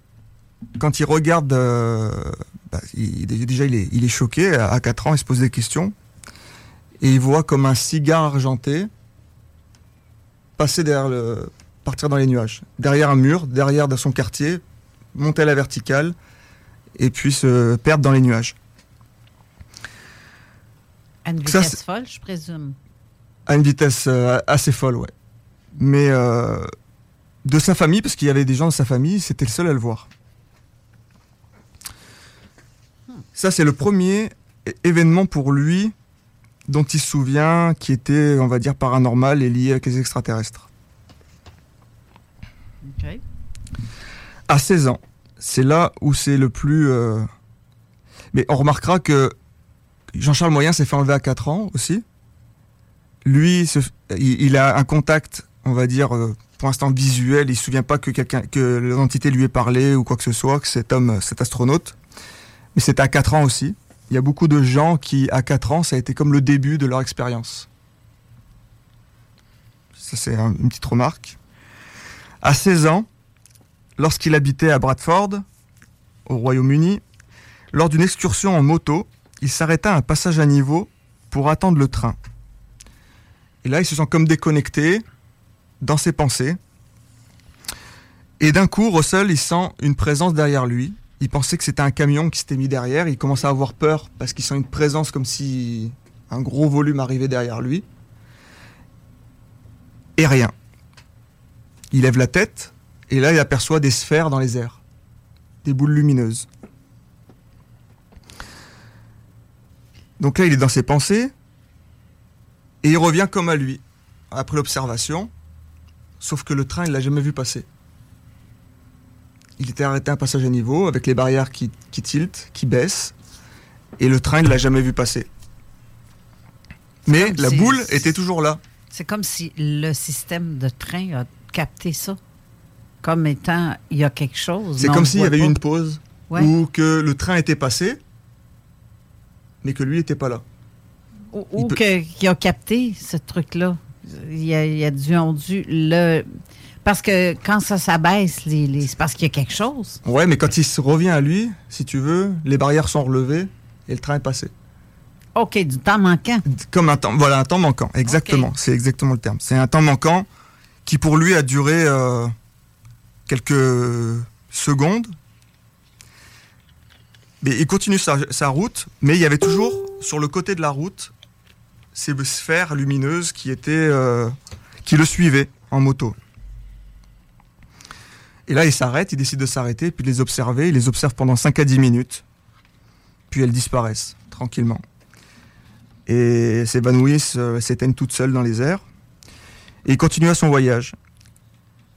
quand il regarde, euh, bah, il- déjà il est, il est choqué. À 4 ans, il se pose des questions. Et il voit comme un cigare argenté passer derrière le, partir dans les nuages, derrière un mur, derrière son quartier, monter à la verticale et puis se perdre dans les nuages. À une vitesse folle, je présume. À une vitesse euh, assez folle, ouais. Mais euh, de sa famille, parce qu'il y avait des gens de sa famille, c'était le seul à le voir. Ça, c'est le premier événement pour lui dont il se souvient qui était, on va dire, paranormal et lié avec les extraterrestres. À 16 ans, c'est là où c'est le plus... euh, Mais on remarquera que Jean-Charles Moyen s'est fait enlever à 4 ans aussi. Lui, il, a un contact, on va dire, euh, pour l'instant visuel. Il se souvient pas que quelqu'un, que l'entité lui ait parlé ou quoi que ce soit, que cet homme, cet astronaute. Mais c'était à 4 ans aussi. Il y a beaucoup de gens qui, à 4 ans, ça a été comme le début de leur expérience. Ça, c'est un- une petite remarque. À 16 ans, lorsqu'il habitait à Bradford, au Royaume-Uni, lors d'une excursion en moto, il s'arrêta à un passage à niveau pour attendre le train. Et là, il se sent comme déconnecté dans ses pensées. Et d'un coup, Russell, il sent une présence derrière lui. Il pensait que c'était un camion qui s'était mis derrière. Il commence à avoir peur parce qu'il sent une présence comme si un gros volume arrivait derrière lui. Et rien. Il lève la tête et là, il aperçoit des sphères dans les airs. Des boules lumineuses. Donc là, il est dans ses pensées et il revient comme à lui après l'observation, sauf que le train, il l'a jamais vu passer. Il était arrêté à un passage à niveau avec les barrières qui, qui tiltent, qui baissent, et le train, il l'a jamais vu passer. Mais la si- boule était toujours là. C'est comme si le système de train a capté ça. Comme étant, il y a quelque chose. C'est on comme s'il y avait eu une pause, Ouais. ou que le train était passé, mais que lui n'était pas là. Ou, ou que- qui a capté ce truc-là. Il a, il a dû, ont dû le. Parce que quand ça s'abaisse, les, les- c'est parce qu'il y a quelque chose. Ouais, mais quand il se revient à lui, si tu veux, les barrières sont relevées et le train est passé. OK, du temps manquant. Comme un temps, voilà, un temps manquant, exactement. C'est exactement le terme. C'est un temps manquant qui pour lui a duré euh, quelques secondes. Mais il continue sa, sa route, mais il y avait toujours sur le côté de la route ces sphères lumineuses qui étaient, euh, qui le suivaient en moto. Et là, il s'arrête, il décide de s'arrêter, puis de les observer. Il les observe pendant 5 à 10 minutes, puis elles disparaissent tranquillement et s'évanouissent, s'éteignent toutes seules dans les airs. Et il continue à son voyage.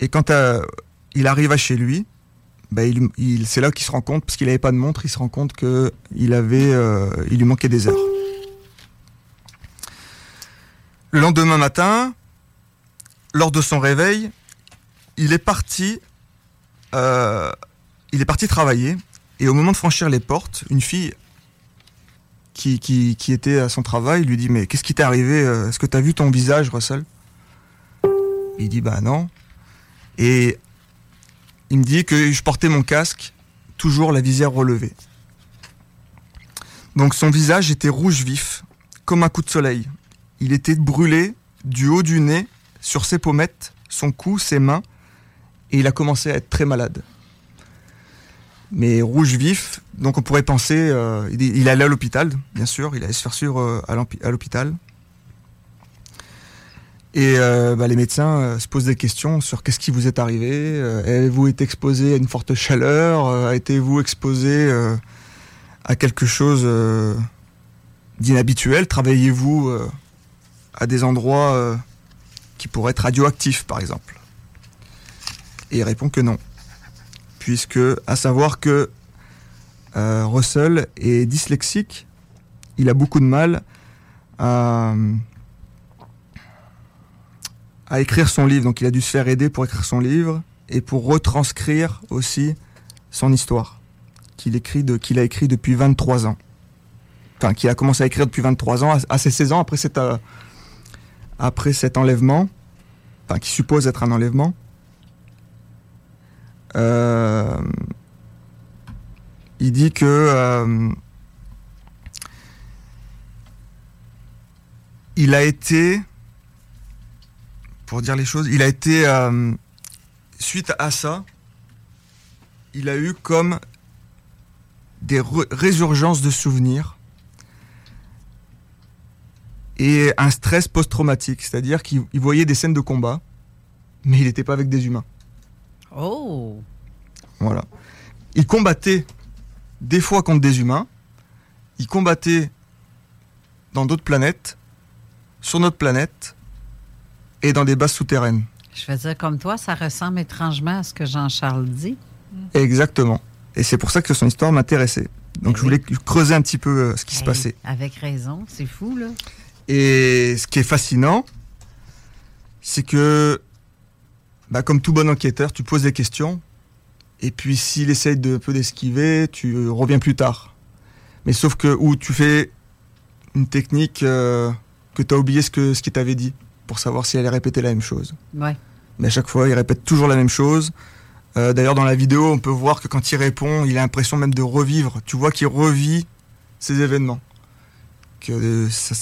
Et quand euh, il arrive à chez lui, bah, c'est là qu'il se rend compte, parce qu'il n'avait pas de montre, il se rend compte que il avait, euh, lui manquait des heures. Le lendemain matin, lors de son réveil, il est parti, euh, il est parti travailler. Et au moment de franchir les portes, une fille qui, était à son travail lui dit Mais qu'est-ce qui t'est arrivé euh, Est-ce que tu as vu ton visage, Russell? Il dit bah non. Et il me dit que je portais mon casque, toujours la visière relevée. Donc son visage était rouge vif, comme un coup de soleil. Il était brûlé du haut du nez, sur ses pommettes, son cou, ses mains, il a commencé à être très malade. Mais rouge vif, donc on pourrait penser, euh, il, allait à l'hôpital, bien sûr, il allait se faire suivre euh, à l'hôpi- à l'hôpital. Et euh, bah, les médecins se posent des questions sur qu'est-ce qui vous est arrivé. Avez-vous été exposé à une forte chaleur Été-vous exposé à quelque chose d'inhabituel? Travaillez-vous à des endroits qui pourraient être radioactifs, par exemple? Et il répond que non. Puisque, à savoir que euh, Russell est dyslexique, il a beaucoup de mal à écrire son livre. Donc il a dû se faire aider pour écrire son livre et pour retranscrire aussi son histoire qu'il a écrit depuis 23 ans. Enfin, qu'il a commencé à écrire depuis 23 ans, à, à ses 16 ans après cet euh, après cet enlèvement, enfin qui suppose être un enlèvement. Euh, il dit que euh, il a été pour dire les choses, il a été, euh, suite à ça, il a eu comme des résurgences de souvenirs et un stress post-traumatique, c'est-à-dire qu'il il voyait des scènes de combat, mais il n'était pas avec des humains. Oh! Voilà. Il combattait des fois contre des humains, il combattait dans d'autres planètes, sur notre planète, et dans des bases souterraines. Je vais dire comme toi, ça ressemble étrangement à ce que Jean-Charles dit. Exactement. Et c'est pour ça que son histoire m'intéressait. Donc je voulais creuser un petit peu euh, ce qui se Hey, passait. Avec raison, c'est fou, là. Et ce qui est fascinant, c'est que, bah, comme tout bon enquêteur, tu poses des questions, et puis s'il essaye de peu d'esquiver, tu reviens plus tard. Mais sauf que, ou tu fais une technique euh, que tu as oublié ce que ce qu'il t'avait dit, pour savoir si elle allait répéter la même chose. Ouais. Mais à chaque fois, il répète toujours la même chose. Euh, D'ailleurs, dans la vidéo, on peut voir que quand il répond, il a l'impression même de revivre. Tu vois qu'il revit ces événements. Que euh, ça-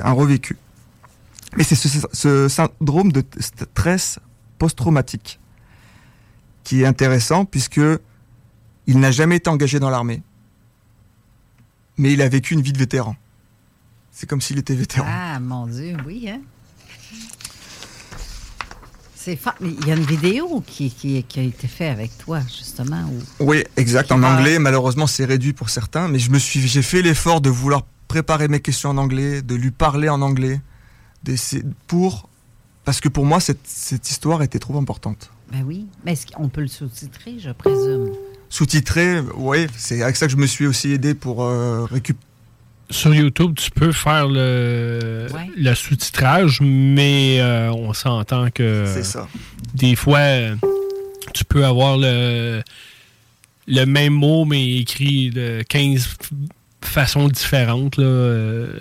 un revécu. Mais c'est ce, ce syndrome de stress post-traumatique qui est intéressant puisque il n'a jamais été engagé dans l'armée, mais il a vécu une vie de vétéran. C'est comme s'il était vétéran. Ah, mon Dieu, oui, hein? Il y a une vidéo qui, qui, qui a été faite avec toi, justement. où- Oui, exact. En parle- anglais, malheureusement, c'est réduit pour certains, mais je me suis, j'ai fait l'effort de vouloir préparer mes questions en anglais, de lui parler en anglais, pour parce que pour moi cette, cette histoire était trop importante. Ben oui. Mais est-ce qu'on peut le sous-titrer, je présume? Sous-titré, oui, c'est avec ça que je me suis aussi aidé pour euh, récupérer. Sur YouTube, tu peux faire le, Ouais. le sous-titrage, mais euh, on s'entend que C'est ça. des fois, tu peux avoir le, le même mot, mais écrit de 15 f- façons différentes. Là, euh.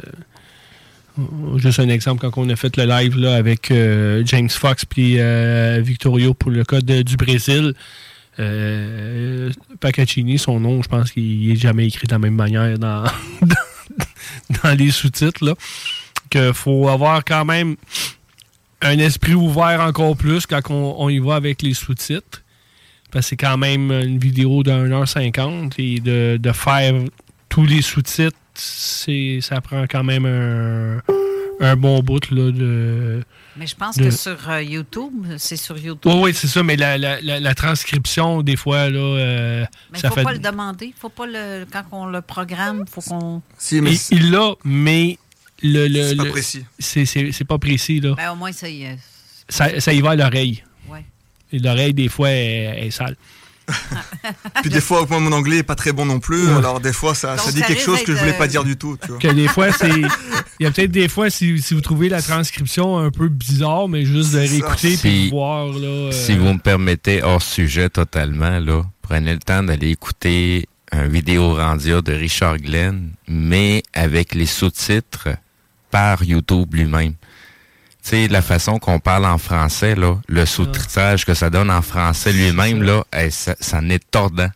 Juste un exemple, quand on a fait le live là, avec euh, James Fox puis euh, Victorio pour le code du Brésil, euh, son nom, je pense qu'il n'est jamais écrit de la même manière dans, dans les sous-titres. Que faut avoir quand même un esprit ouvert encore plus quand on, on y va avec les sous-titres. Parce que c'est quand même une vidéo de 1h50 et de, de faire tous les sous-titres, c'est ça prend quand même un, un bon bout là, de. Mais je pense de- que sur euh, YouTube, c'est sur YouTube. Oui, oui, c'est ça, mais la, la- la- la transcription, des fois, là, euh, Mais il ça faut fait. pas le demander. faut pas le quand on le programme, faut qu'on. mais il l'a, mais le. le- C'est pas précis. C'est c'est- c'est pas précis, là. Ben, au moins, ça y est. Ça, ça y va à l'oreille. Ouais. Et l'oreille, des fois, est, est sale. Puis des fois, moi, mon anglais est pas très bon non plus, Ouais. alors des fois, ça, dit ça quelque chose que je voulais pas euh, dire du tout. Tu vois. Que des fois, c'est. Il y a peut-être des fois, si, si vous trouvez la transcription un peu bizarre, mais juste de réécouter puis Si- de voir, là. euh, Si vous me permettez, hors sujet totalement, là, prenez le temps d'aller écouter un vidéo rendia de Richard Glenn, mais avec les sous-titres par YouTube lui-même. Tu sais, la façon qu'on parle en français, là, le sous-titrage que ça donne en français lui-même, là, ça, ça en est tordant.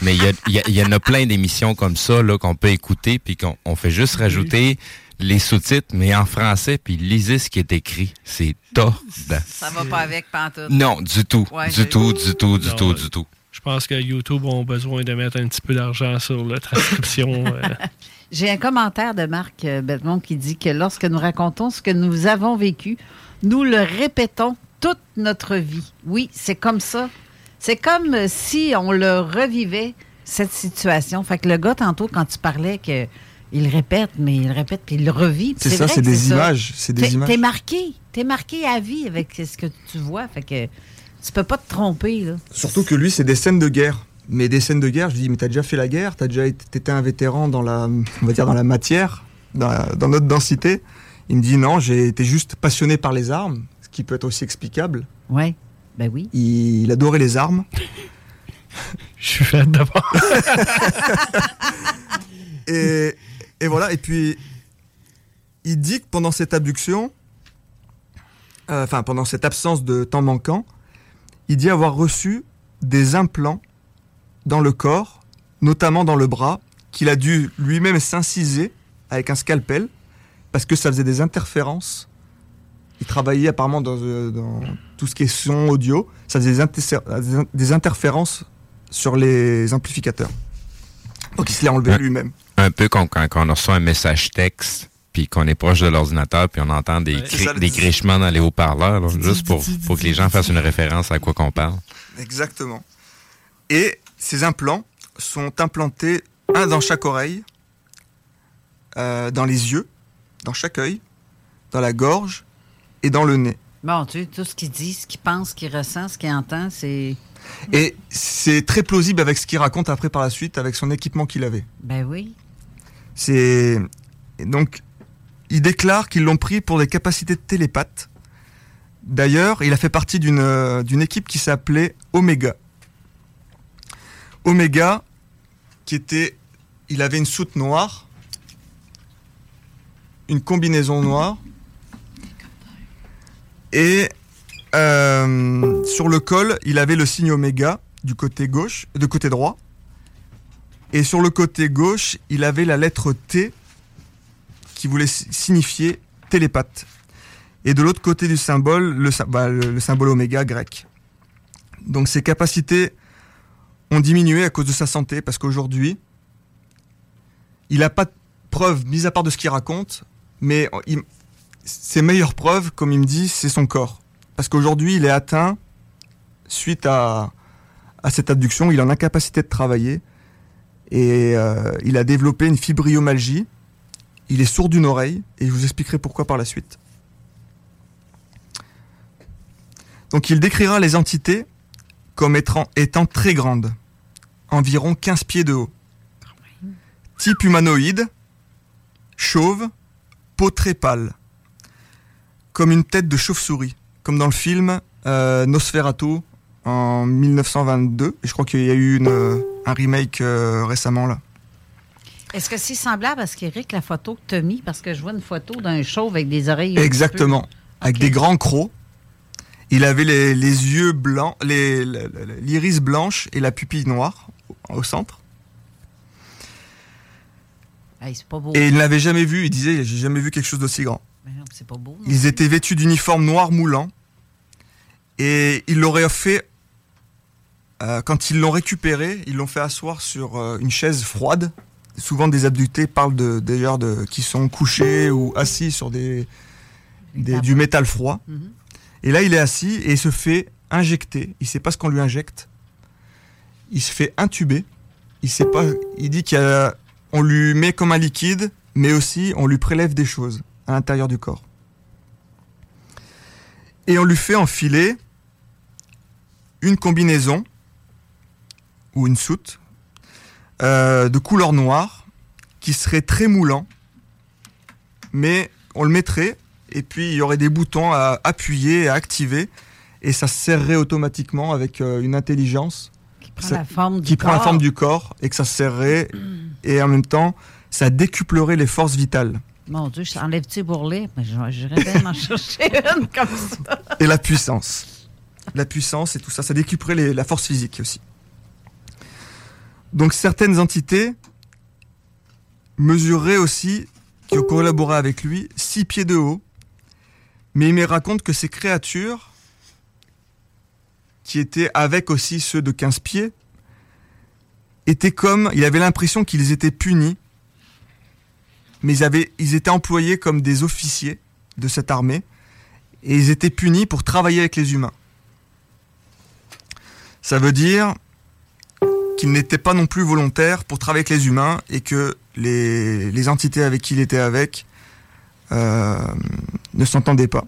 Mais il y, en a plein d'émissions comme ça là qu'on peut écouter puis qu'on on fait juste rajouter les sous-titres mais en français puis lisez ce qui est écrit. C'est tordant. Ça va pas avec pantoute. Non, du tout, Ouais, du tout, du tout, du Non, tout, du tout. Je pense que YouTube ont besoin de mettre un petit peu d'argent sur la transcription. euh. J'ai un commentaire de Marc euh, Belmont qui dit que lorsque nous racontons ce que nous avons vécu, nous le répétons toute notre vie. Oui, c'est comme ça. C'est comme euh, si on le revivait, cette situation. Fait que le gars, tantôt, quand tu parlais que il répète, mais il répète, puis il le revit. C'est ça, vrai c'est des images, c'est des T'es- images. T'es marqué. T'es marqué à vie avec ce que tu vois. Fait que tu peux pas te tromper, là. Surtout que lui, c'est des scènes de guerre. Mais des scènes de guerre, je lui dis, mais t'as déjà fait la guerre, t'as déjà été, t'étais un vétéran dans la, on va dire dans la matière, dans, la- dans notre densité. Il me dit non, j'ai été juste passionné par les armes, ce qui peut être aussi explicable. Ouais, ben oui. Il, il adorait les armes. Je suis fait d'abord. et, et voilà, et puis il dit que pendant cette abduction, euh, enfin pendant cette absence de temps manquant, il dit avoir reçu des implants dans le corps, notamment dans le bras, qu'il a dû lui-même s'inciser avec un scalpel, parce que ça faisait des interférences. Il travaillait apparemment dans, euh, dans tout ce qui est son, audio, ça faisait des, inter- des interférences sur les amplificateurs. Donc il se l'est enlevé lui-même. Un peu comme quand, quand on reçoit un message texte puis qu'on est proche de l'ordinateur puis on entend des, Ouais. cri- C'est ça, le- des grichements dans les haut-parleurs, juste pour, pour que les gens fassent une référence à quoi qu'on parle. Exactement. Et ces implants sont implantés un dans chaque oreille, euh, dans les yeux, dans chaque œil, dans la gorge et dans le nez. Bon, tu sais, tout ce qu'il dit, ce qu'il pense, ce qu'il ressent, ce qu'il entend, c'est. Et c'est très plausible avec ce qu'il raconte après par la suite, avec son équipement qu'il avait. Ben oui. C'est donc il déclare qu'ils l'ont pris pour des capacités de télépathe. D'ailleurs, il a fait partie d'une euh, d'une équipe qui s'appelait Omega. Omega, qui était, il avait une soute noire, une combinaison noire, et euh, sur le col, il avait le signe Oméga du côté gauche, de côté droit. Et sur le côté gauche, il avait la lettre T qui voulait si- signifier télépathe. Et de l'autre côté du symbole, le, bah, le symbole oméga grec. Donc ses capacités ont diminué à cause de sa santé, parce qu'aujourd'hui, il n'a pas de preuves, mis à part de ce qu'il raconte, mais ses meilleures preuves, comme il me dit, c'est son corps. Parce qu'aujourd'hui, il est atteint, suite à, cette abduction, il est en incapacité de travailler, et euh, il a développé une fibromyalgie. Il est sourd d'une oreille et je vous expliquerai pourquoi par la suite. Donc il décrira les entités comme étant, étant très grandes, environ 15 pieds de haut. Type humanoïde, chauve, peau très pâle, comme une tête de chauve-souris, comme dans le film euh, Nosferatu en 1922. Et je crois qu'il y a eu une, un remake euh, récemment là. Est-ce que c'est semblable à ce qu'Éric, la photo que tu as mis? Parce que je vois une photo d'un chauve avec des oreilles. Exactement. Avec des grands crocs. Il avait les, les yeux blancs, l'iris blanche et la pupille noire au, au centre. Pas beau. Et il ne l'avait jamais vu. Il disait J'ai jamais vu quelque chose d'aussi grand. Pas beau. Ils étaient vêtus d'uniformes noirs moulants. Et ils l'auraient fait. euh, quand ils l'ont récupéré, ils l'ont fait asseoir sur euh, une chaise froide. Souvent, des abductés parlent d'ailleurs de, qui sont couchés ou assis sur des, des- du métal froid. Mhm. Et là, il est assis et il se fait injecter. Il sait pas ce qu'on lui injecte. Il se fait intuber. Il sait. Il dit qu'il y a- on lui met comme un liquide, mais aussi on lui prélève des choses à l'intérieur du corps. Et on lui fait enfiler une combinaison ou une soute euh, de couleur noire qui serait très moulant, mais on le mettrait et puis il y aurait des boutons à appuyer, à activer, et ça se serrerait automatiquement avec euh, une intelligence qui prend la forme du qui prend la corps. forme du corps et que ça se serrerait et en même temps ça décuplerait les forces vitales Mon Dieu, enlève-tu bourrelet? Mais j'irais bien m'en chercher une comme ça. Et la puissance. La puissance et tout ça, ça décuplerait les- la force physique aussi. Donc certaines entités mesuraient aussi, qui ont collaboré avec lui, 6 pieds de haut. Mais il me raconte que ces créatures, qui étaient avec aussi ceux de 15 pieds, étaient comme, il avait l'impression qu'ils étaient punis, mais ils, étaient employés comme des officiers de cette armée, et ils étaient punis pour travailler avec les humains. Ça veut dire qu'il n'était pas non plus volontaire pour travailler avec les humains et que les, les entités avec qui il était avec euh, ne s'entendaient pas.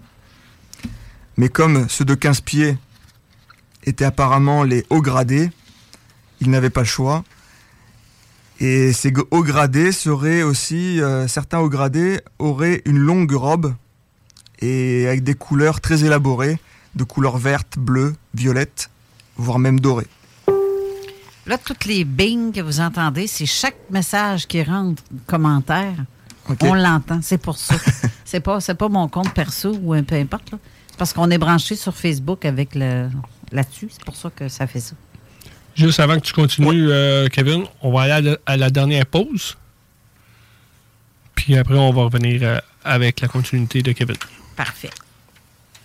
Mais comme ceux de 15 pieds étaient apparemment les hauts gradés, il n'avait pas le choix. Et ces hauts gradés seraient aussi, euh, certains hauts gradés auraient une longue robe et avec des couleurs très élaborées, de couleurs vertes, bleues, violettes, voire même dorées. Là, toutes les bing que vous entendez, c'est chaque message qui rentre, commentaire, On l'entend. C'est pour ça. c'est pas, c'est pas mon compte perso ou un peu importe. là. C'est parce qu'on est branché sur Facebook avec le là-dessus. C'est pour ça que ça fait ça. Juste avant que tu continues, euh, Kevin, on va aller à la, à la dernière pause. Puis après, on va revenir euh, avec la continuité de Kevin. Parfait.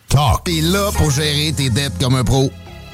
Talk. T'es là pour gérer tes dettes comme un pro.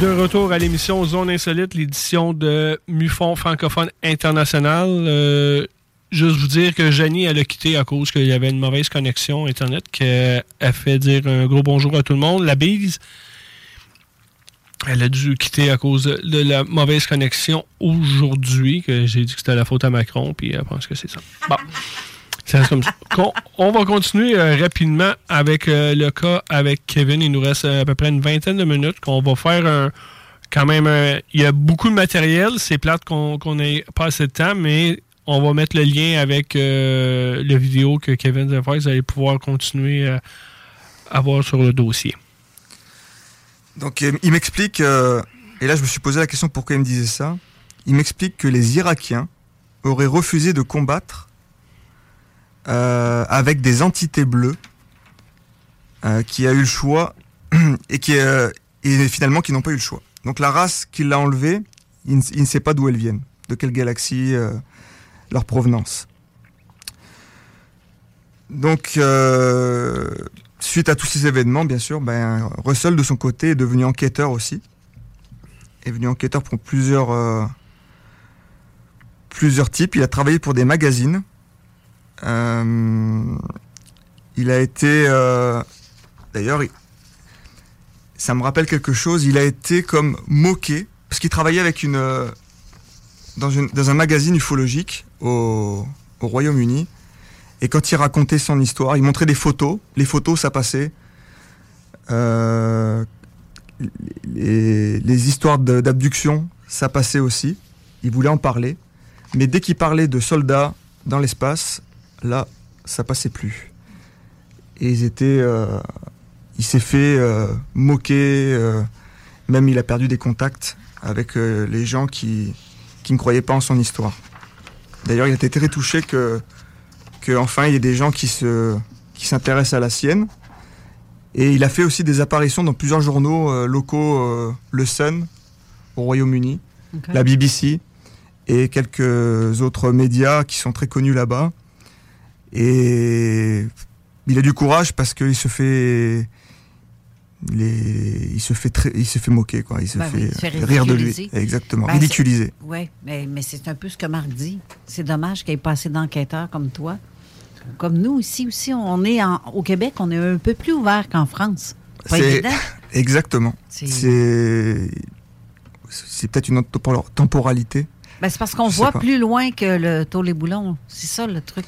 De retour à l'émission Zone Insolite, l'édition de MUFON francophone international. Euh, juste vous dire que Janie, elle a quitté à cause qu'il y avait une mauvaise connexion Internet, qu'elle a fait dire un gros bonjour à tout le monde. La bise, elle a dû quitter à cause de la mauvaise connexion aujourd'hui, que j'ai dit que c'était la faute à Macron, puis elle pense que c'est ça. Bon. Ça reste comme ça. Con- on va continuer euh, rapidement avec euh, le cas avec Kevin. Il nous reste euh, à peu près une vingtaine de minutes qu'on va faire un, quand même un- il y a beaucoup de matériel. C'est plate qu'on qu'on ait pas assez de temps, mais on va mettre le lien avec euh, la vidéo que Kevin va faire. Vous allez pouvoir continuer euh, à voir sur le dossier. Donc il m'explique, euh, et là je me suis posé la question pourquoi il me disait ça, il m'explique que les Irakiens auraient refusé de combattre avec des entités bleues, euh, qui a eu le choix, et, qui, euh, et finalement qui n'ont pas eu le choix. Donc la race qui l'a enlevé, il, ne- sait pas d'où elles viennent, de quelle galaxie, euh, leur provenance. Donc, euh, suite à tous ces événements, bien sûr, ben, Russell, de son côté, est devenu enquêteur aussi. Est venu enquêteur pour plusieurs, euh, plusieurs types. Il a travaillé pour des magazines. Euh, il a été... euh, D'ailleurs, il- ça me rappelle quelque chose. Il a été comme moqué, parce qu'il travaillait avec une... euh, Dans, une- dans un magazine ufologique au, au Royaume-Uni. Et quand il racontait son histoire, il montrait des photos. Les photos, ça passait. Les, les histoires d'abduction, ça passait aussi. Il voulait en parler. Mais dès qu'il parlait de soldats dans l'espace, là, ça passait plus. Et ils étaient. euh, il s'est fait euh, moquer. euh, même il a perdu des contacts avec les gens qui, qui ne croyaient pas en son histoire. D'ailleurs, il a été très touché que que enfin il y ait des gens qui se qui s'intéressent à la sienne. Et il a fait aussi des apparitions dans plusieurs journaux euh, locaux, euh, le Sun au Royaume-Uni, la BBC et quelques autres médias qui sont très connus là-bas. Et il a du courage parce qu'il se fait il, est- il se fait très, il se fait moquer quoi, il se, Ben fait, oui, il se fait rire de lui, exactement, Ben, ridiculiser. Oui, mais, mais c'est un peu ce que Marc dit. C'est dommage qu'il ait pas assez d'enquêteurs comme toi. Comme nous ici aussi, on est en- au Québec, on est un peu plus ouvert qu'en France. C'est- évident. Exactement. C'est- C'est peut-être une autre tempor- temporalité. Ben, c'est parce qu'on voit pas. plus loin que le taux les boulons. C'est ça le truc.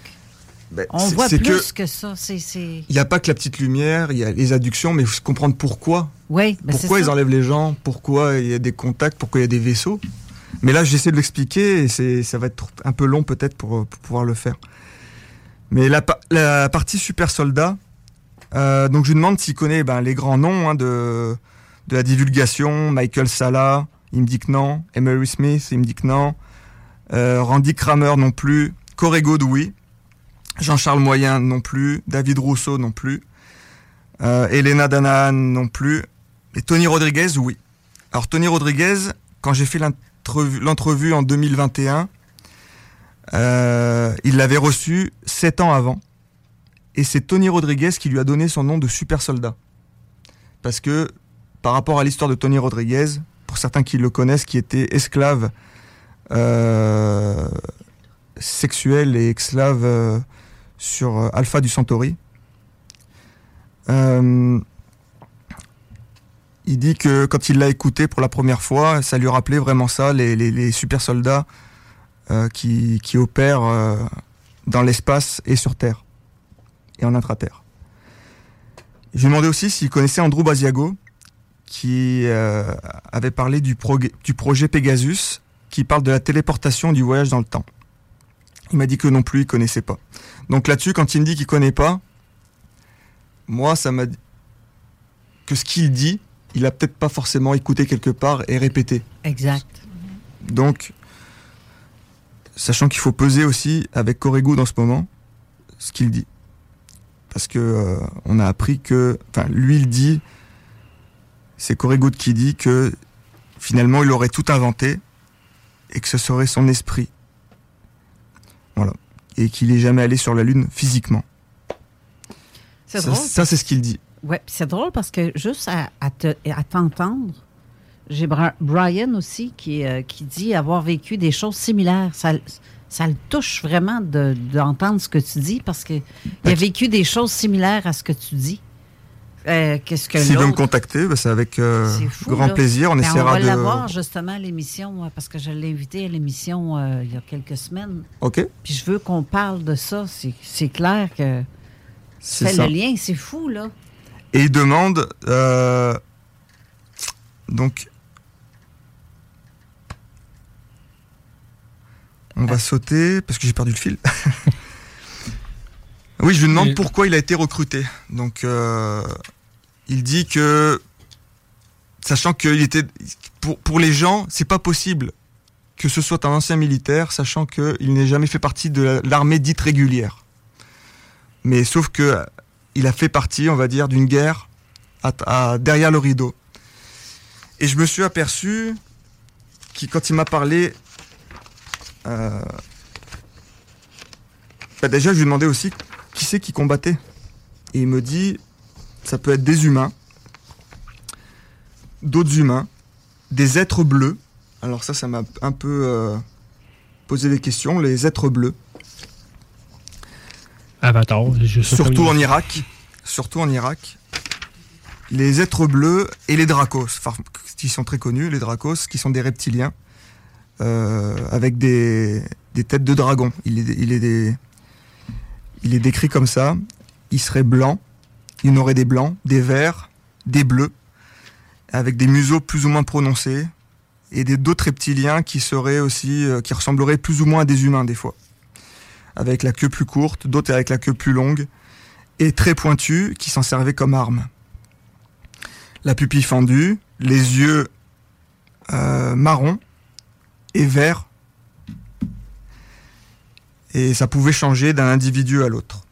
Ben, On voit plus que- que, ça. Il n'y a pas que la petite lumière, il y a les adductions, mais il faut comprendre pourquoi. Oui, ben, pourquoi ils ça. enlèvent les gens, pourquoi il y a des contacts, pourquoi il y a des vaisseaux? Mais là, j'essaie de l'expliquer et ça va être un peu long peut-être pour, pour pouvoir le faire. Mais la, pa- la partie super soldat, euh, donc je lui demande s'il connaît ben, les grands noms hein, de, de la divulgation, Michael Sala, il me dit que non, Emery Smith, il me dit que non, euh, Randy Kramer non plus, Corey Good, oui, Jean-Charles Moyen non plus, David Rousseau non plus, euh, Elena Danahan non plus, et Tony Rodriguez, oui. Alors Tony Rodriguez, quand j'ai fait l'entrevue en 2021, euh, il l'avait reçu sept ans avant. Et c'est Tony Rodriguez qui lui a donné son nom de super soldat. Parce que par rapport à l'histoire de Tony Rodriguez, pour certains qui le connaissent, qui était esclave euh, sexuel et esclave sur euh, Alpha du Centauri, euh, il dit que quand il l'a écouté pour la première fois, ça lui rappelait vraiment ça, les, super soldats euh, qui, opèrent dans l'espace et sur Terre, et en intraterre. Je lui ai demandé aussi s'il connaissait Andrew Basiago, qui avait parlé du, projet Pegasus, qui parle de la téléportation du voyage dans le temps. Il m'a dit que non plus, il connaissait pas. Donc là-dessus, quand il me dit qu'il connaît pas, moi, ça m'a dit que ce qu'il dit, il a peut-être pas forcément écouté quelque part et répété. Exact. Donc, sachant qu'il faut peser aussi avec Corrigo dans ce moment ce qu'il dit, parce que euh, on a appris que, enfin, lui il dit, c'est Corrigo qui dit que finalement il aurait tout inventé et que ce serait son esprit, et qu'il est jamais allé sur la lune physiquement. C'est ça, drôle. ça, c'est ce qu'il dit. Puis c'est drôle parce que juste à, à te- à t'entendre, j'ai Brian aussi qui, euh, qui dit avoir vécu des choses similaires. Ça, ça le touche vraiment de- d'entendre ce que tu dis parce qu'il a vécu des choses similaires à ce que tu dis. Euh, Qu'est-ce que S'il veut me contacter, bah, c'est avec euh, C'est fou, grand là. plaisir. On Ben, essaiera on va de. l'avoir justement à l'émission parce que je l'ai invité à l'émission euh, il y a quelques semaines. Ok. Puis je veux qu'on parle de ça. C'est- C'est clair que C'est ça. le lien, c'est fou là. Et il demande euh, donc on va sauter parce que j'ai perdu le fil. oui, je lui demande Et- pourquoi il a été recruté. Donc euh, il dit que sachant qu'il était pour pour les gens, c'est pas possible que ce soit un ancien militaire, sachant qu'il n'est jamais fait partie de la- l'armée dite régulière. Mais sauf que il a fait partie, on va dire, d'une guerre à- à- derrière le rideau. Et je me suis aperçu qu'il, quand il m'a parlé, euh, bah déjà je lui ai demandé aussi qui c'est qui combattait? Et il me dit, ça peut être des humains, d'autres humains, des êtres bleus. Alors ça, ça m'a un peu euh, posé des questions, les êtres bleus. Avatar, pas Surtout en Irak. Surtout en Irak. Les êtres bleus et les dracos, enfin, qui sont très connus, les dracos, qui sont des reptiliens, euh, avec des, des têtes de dragon. Il est, il, est des, il est décrit comme ça. Il serait blanc, il aurait des blancs, des verts, des bleus, avec des museaux plus ou moins prononcés, et d'autres reptiliens qui seraient aussi, euh, qui ressembleraient plus ou moins à des humains des fois avec la queue plus courte, d'autres avec la queue plus longue, et très pointue, qui s'en servaient comme arme. La pupille fendue, les yeux euh, marrons et verts, et ça pouvait changer d'un individu à l'autre.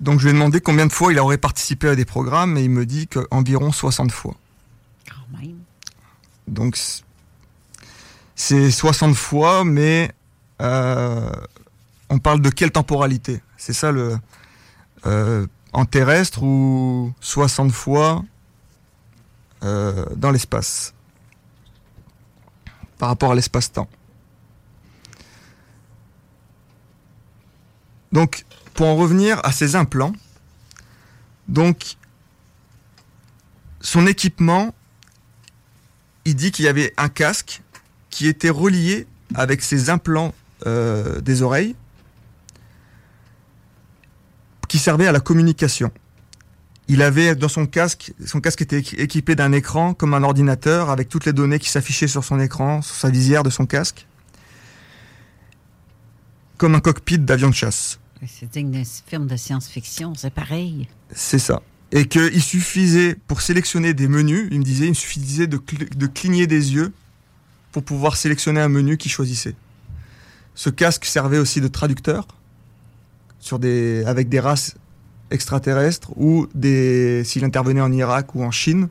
Donc je lui ai demandé combien de fois il aurait participé à des programmes, et il me dit qu'environ 60 fois. Donc c- c'est 60 fois, mais euh, on parle de quelle temporalité? C'est ça le. euh, en terrestre ou 60 fois euh, dans l'espace? Par rapport à l'espace-temps. Donc, pour en revenir à ces implants, donc son équipement, il dit qu'il y avait un casque qui était relié avec ses implants euh, des oreilles qui servait à la communication. Il avait dans son casque, son casque était équipé d'un écran comme un ordinateur avec toutes les données qui s'affichaient sur son écran, sur sa visière de son casque, comme un cockpit d'avion de chasse. C'est digne d'un film de science-fiction, c'est pareil. C'est ça. Et qu'il suffisait, pour sélectionner des menus, il me disait, il suffisait de, de cligner des yeux pour pouvoir sélectionner un menu qu'il choisissait. Ce casque servait aussi de traducteur sur des, avec des races extraterrestres ou des, s'il intervenait en Irak ou en Chine,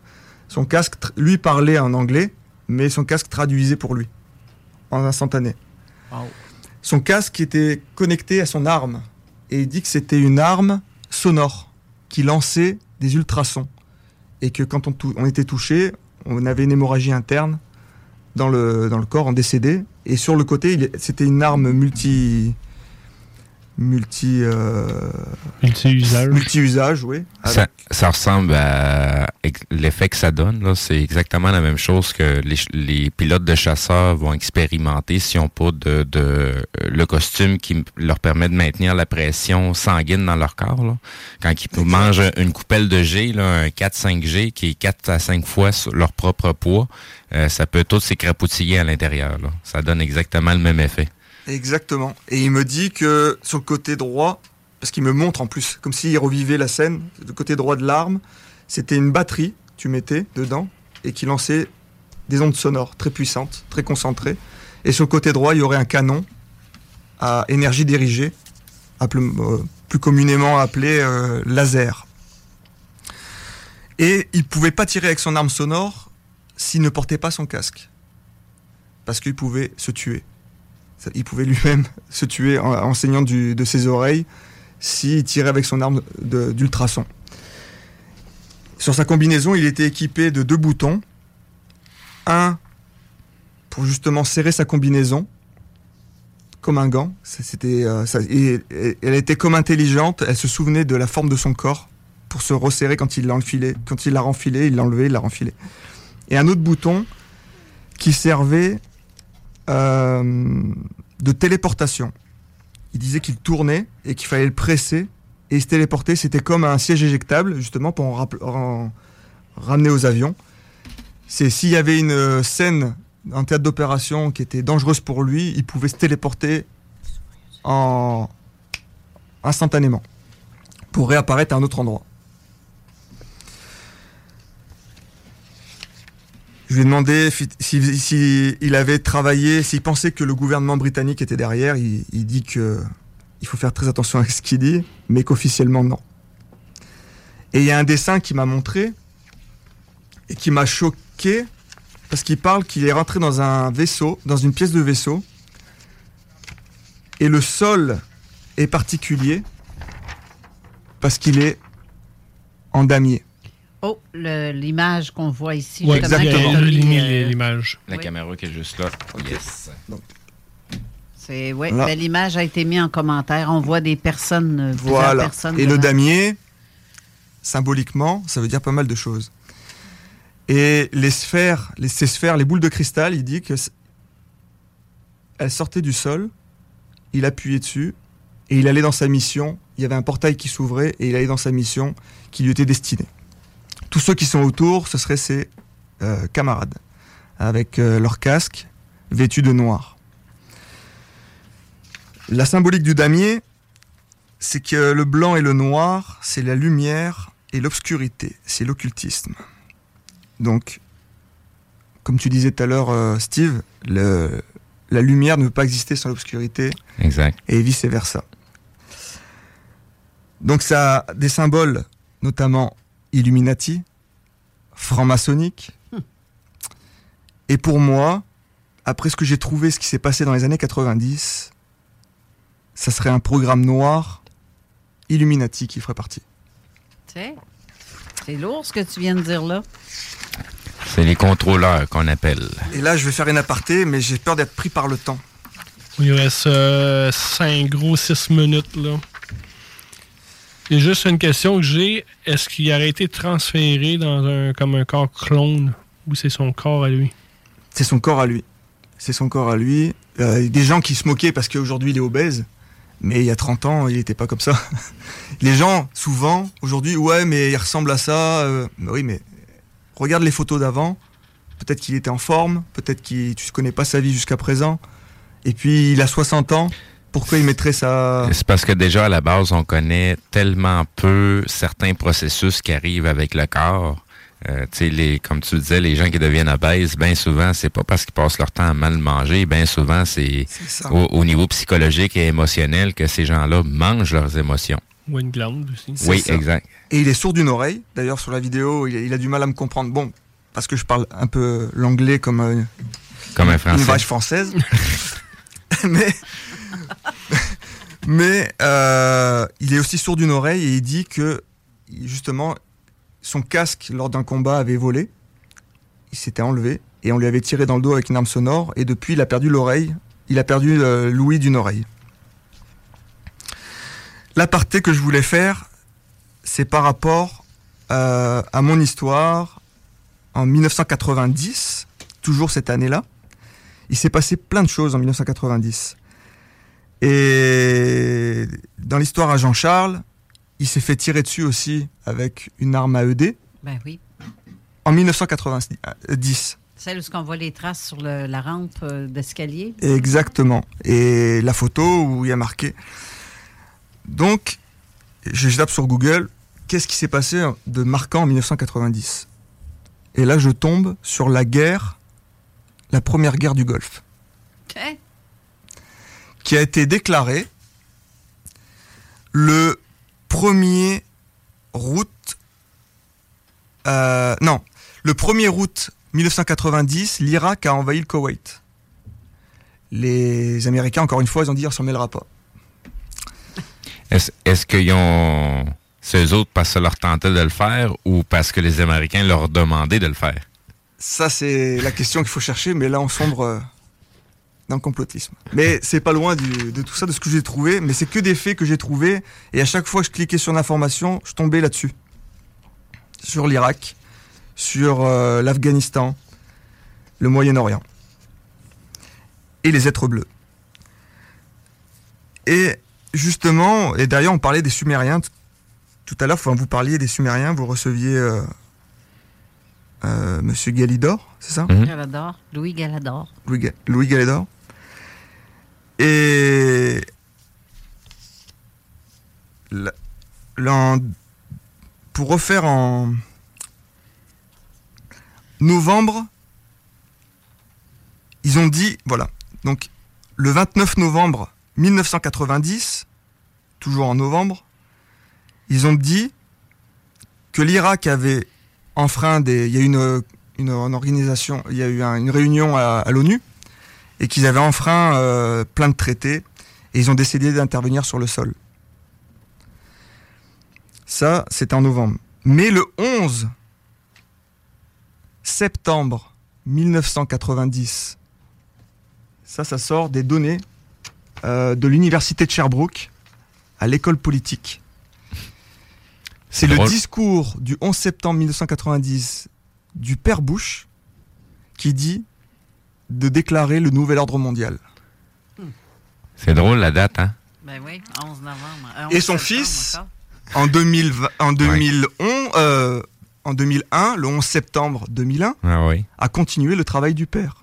son casque, lui parlait en anglais, mais son casque traduisait pour lui en instantané. Son casque était connecté à son arme et il dit que c'était une arme sonore qui lançait des ultrasons et que quand on, était touché, on avait une hémorragie interne dans le, dans le corps, en décédé. Et sur le côté, c'était une arme multi. Multi. Euh, multi-usage. Multi-usage, oui. Ça, ça, ressemble à l'effet que ça donne. Là. C'est exactement la même chose que les, les pilotes de chasseurs vont expérimenter s'ils n'ont pas de, de, le costume qui leur permet de maintenir la pression sanguine dans leur corps. Là. Quand ils mangent une coupelle de G, là, un 4-5G qui est 4 à 5 fois leur propre poids, euh, ça peut tout s'écrapoutiller à l'intérieur. Ça donne exactement le même effet. Exactement. Et il me dit que sur le côté droit, parce qu'il me montre en plus, comme s'il revivait la scène, le côté droit de l'arme, c'était une batterie, tu mettais dedans, et qui lançait des ondes sonores très puissantes, très concentrées. Et sur le côté droit, il y aurait un canon à énergie dirigée, euh, plus communément appelé euh, laser. Et il pouvait pas tirer avec son arme sonore s'il ne portait pas son casque. Parce qu'il pouvait se tuer. Il pouvait lui-même se tuer en, saignant de ses oreilles s'il tirait avec son arme d'ultrason. Sur sa combinaison, il était équipé de deux boutons. Un pour justement serrer sa combinaison, comme un gant. C'était, euh, elle était comme intelligente, elle se souvenait de la forme de son corps pour se resserrer quand il l'a enfilé. Quand il l'a renfilé, il l'a enlevé, il l'a renfilé et un autre bouton qui servait de téléportation. Il disait qu'il tournait et qu'il fallait le presser et se téléporter. C'était comme un siège éjectable, justement, pour en, ramener aux avions. C'est s'il y avait une scène en théâtre d'opération qui était dangereuse pour lui, il pouvait se téléporter en instantanément pour réapparaître à un autre endroit. Je lui ai demandé s'il si, avait travaillé, s'il pensait que le gouvernement britannique était derrière. Il, dit que il faut faire très attention à ce qu'il dit, mais qu'officiellement non. Et il y a un dessin qui m'a montré et qui m'a choqué parce qu'il parle qu'il est rentré dans un vaisseau, dans une pièce de vaisseau, et le sol est particulier parce qu'il est en damier. Oh, l'image qu'on voit ici. Oui, exactement. l'image. La caméra qui est juste là. Yes. C'est ouais, ben, l'image a été mise en commentaire. On voit des personnes. Euh, voilà. Personnes Et le damier, symboliquement, ça veut dire pas mal de choses. Et les sphères, les, ces sphères, les boules de cristal, il dit que elles sortaient du sol, il appuyait dessus et il allait dans sa mission. Il y avait un portail qui s'ouvrait et il allait dans sa mission qui lui était destinée. Tous ceux qui sont autour, ce seraient ses euh, camarades, avec euh, leur casque vêtus de noir. La symbolique du damier, c'est que le blanc et le noir, c'est la lumière et l'obscurité, c'est l'occultisme. Donc, comme tu disais tout à l'heure, euh, Steve, la lumière ne peut pas exister sans l'obscurité. Exact. Et vice-versa. Donc ça a des symboles, notamment Illuminati, franc-maçonnique. Et pour moi, après ce que j'ai trouvé, ce qui s'est passé dans les années 90, ça serait un programme noir Illuminati qui ferait partie. C'est lourd ce que tu viens de dire là. C'est les contrôleurs qu'on appelle. Et là, je vais faire une aparté, mais j'ai peur d'être pris par le temps. Il reste 5 euh, gros 6 minutes là. C'est juste une question que j'ai. Est-ce qu'il aurait été transféré dans un comme un corps clone ou c'est son corps à lui? C'est son corps à lui. C'est son corps à lui. Euh, des gens qui se moquaient parce qu'aujourd'hui il est obèse. Mais il y a 30 ans, il n'était pas comme ça. Les gens, souvent, aujourd'hui, ouais, mais il ressemble à ça. euh, oui, mais regarde les photos d'avant. Peut-être qu'il était en forme. Peut-être que tu ne connais pas sa vie jusqu'à présent. Et puis, il a 60 ans. Pourquoi il mettrait ça? C'est parce que déjà à la base, on connaît tellement peu certains processus qui arrivent avec le corps. Euh, tu sais, les, comme tu disais, les gens qui deviennent obèses, bien souvent, c'est pas parce qu'ils passent leur temps à mal manger, bien souvent, c'est au, au niveau psychologique et émotionnel que ces gens-là mangent leurs émotions. Ou une glande aussi. Oui, ça. exact. Et il est sourd d'une oreille. D'ailleurs, sur la vidéo, il a, il a du mal à me comprendre. Bon, parce que je parle un peu l'anglais comme, euh, Comme un une Français. vache française. mais mais euh, il est aussi sourd d'une oreille et il dit que justement son casque lors d'un combat avait volé. Il s'était enlevé et on lui avait tiré dans le dos avec une arme sonore et depuis il a perdu l'oreille. Il a perdu euh, l'ouïe d'une oreille. L'aparté que je voulais faire, c'est par rapport euh, à mon histoire en 1990, toujours cette année-là. Il s'est passé plein de choses en 1990. Et dans l'histoire à Jean-Charles, il s'est fait tirer dessus aussi avec une arme à ED Ben oui. en 1990. Celle où on voit les traces sur le- la rampe euh, d'escalier. Exactement. Et la photo où il y a marqué. Donc, je tape sur Google, qu'est-ce qui s'est passé de marquant en 1990 Et là, je tombe sur la guerre, la première guerre du Golfe, Hein? Qui a été déclarée le 1er août. euh, non, le 1er août 1990, l'Irak a envahi le Koweït. Les Américains, encore une fois, ils ont dit, on s'en mêlera pas. Est-ce est-ce qu'ils ont. Eux autres parce que ça leur tentait de le faire ou parce que les Américains leur demandaient de le faire? Ça, c'est la question qu'il faut chercher, mais là, on sombre le complotisme. Mais c'est pas loin du- de tout ça, de ce que j'ai trouvé, mais c'est que des faits que j'ai trouvés, et à chaque fois que je cliquais sur l'information, je tombais là-dessus. Sur l'Irak, sur euh, l'Afghanistan, le Moyen-Orient, et les êtres bleus. Et justement, et d'ailleurs, on parlait des Sumériens tout à l'heure, enfin, vous parliez des Sumériens, vous receviez euh, euh, Monsieur Galidor, c'est ça? Galador. Louis Galador. Louis, Ga- Louis Galédor. Et pour refaire en novembre, ils ont dit, voilà, donc le 29 novembre 1990, toujours en novembre, ils ont dit que l'Irak avait enfreint des. Il y a eu une, organisation, il y a eu un- une réunion à l'ONU et qu'ils avaient enfreint euh, plein de traités et ils ont décidé d'intervenir sur le sol. Ça, c'était en novembre. Mais le 11 septembre 1990, ça, ça sort des données euh, de l'université de Sherbrooke à l'école politique. C'est le drôle. discours du 11 septembre 1990 du père Bush qui dit de déclarer le nouvel ordre mondial. C'est drôle la date, hein? Ben oui, 11 novembre. Euh, 11 Et son fils, en, 2020 en, 2011, euh, en 2001, le 11 septembre 2001, Ah oui. a continué le travail du père.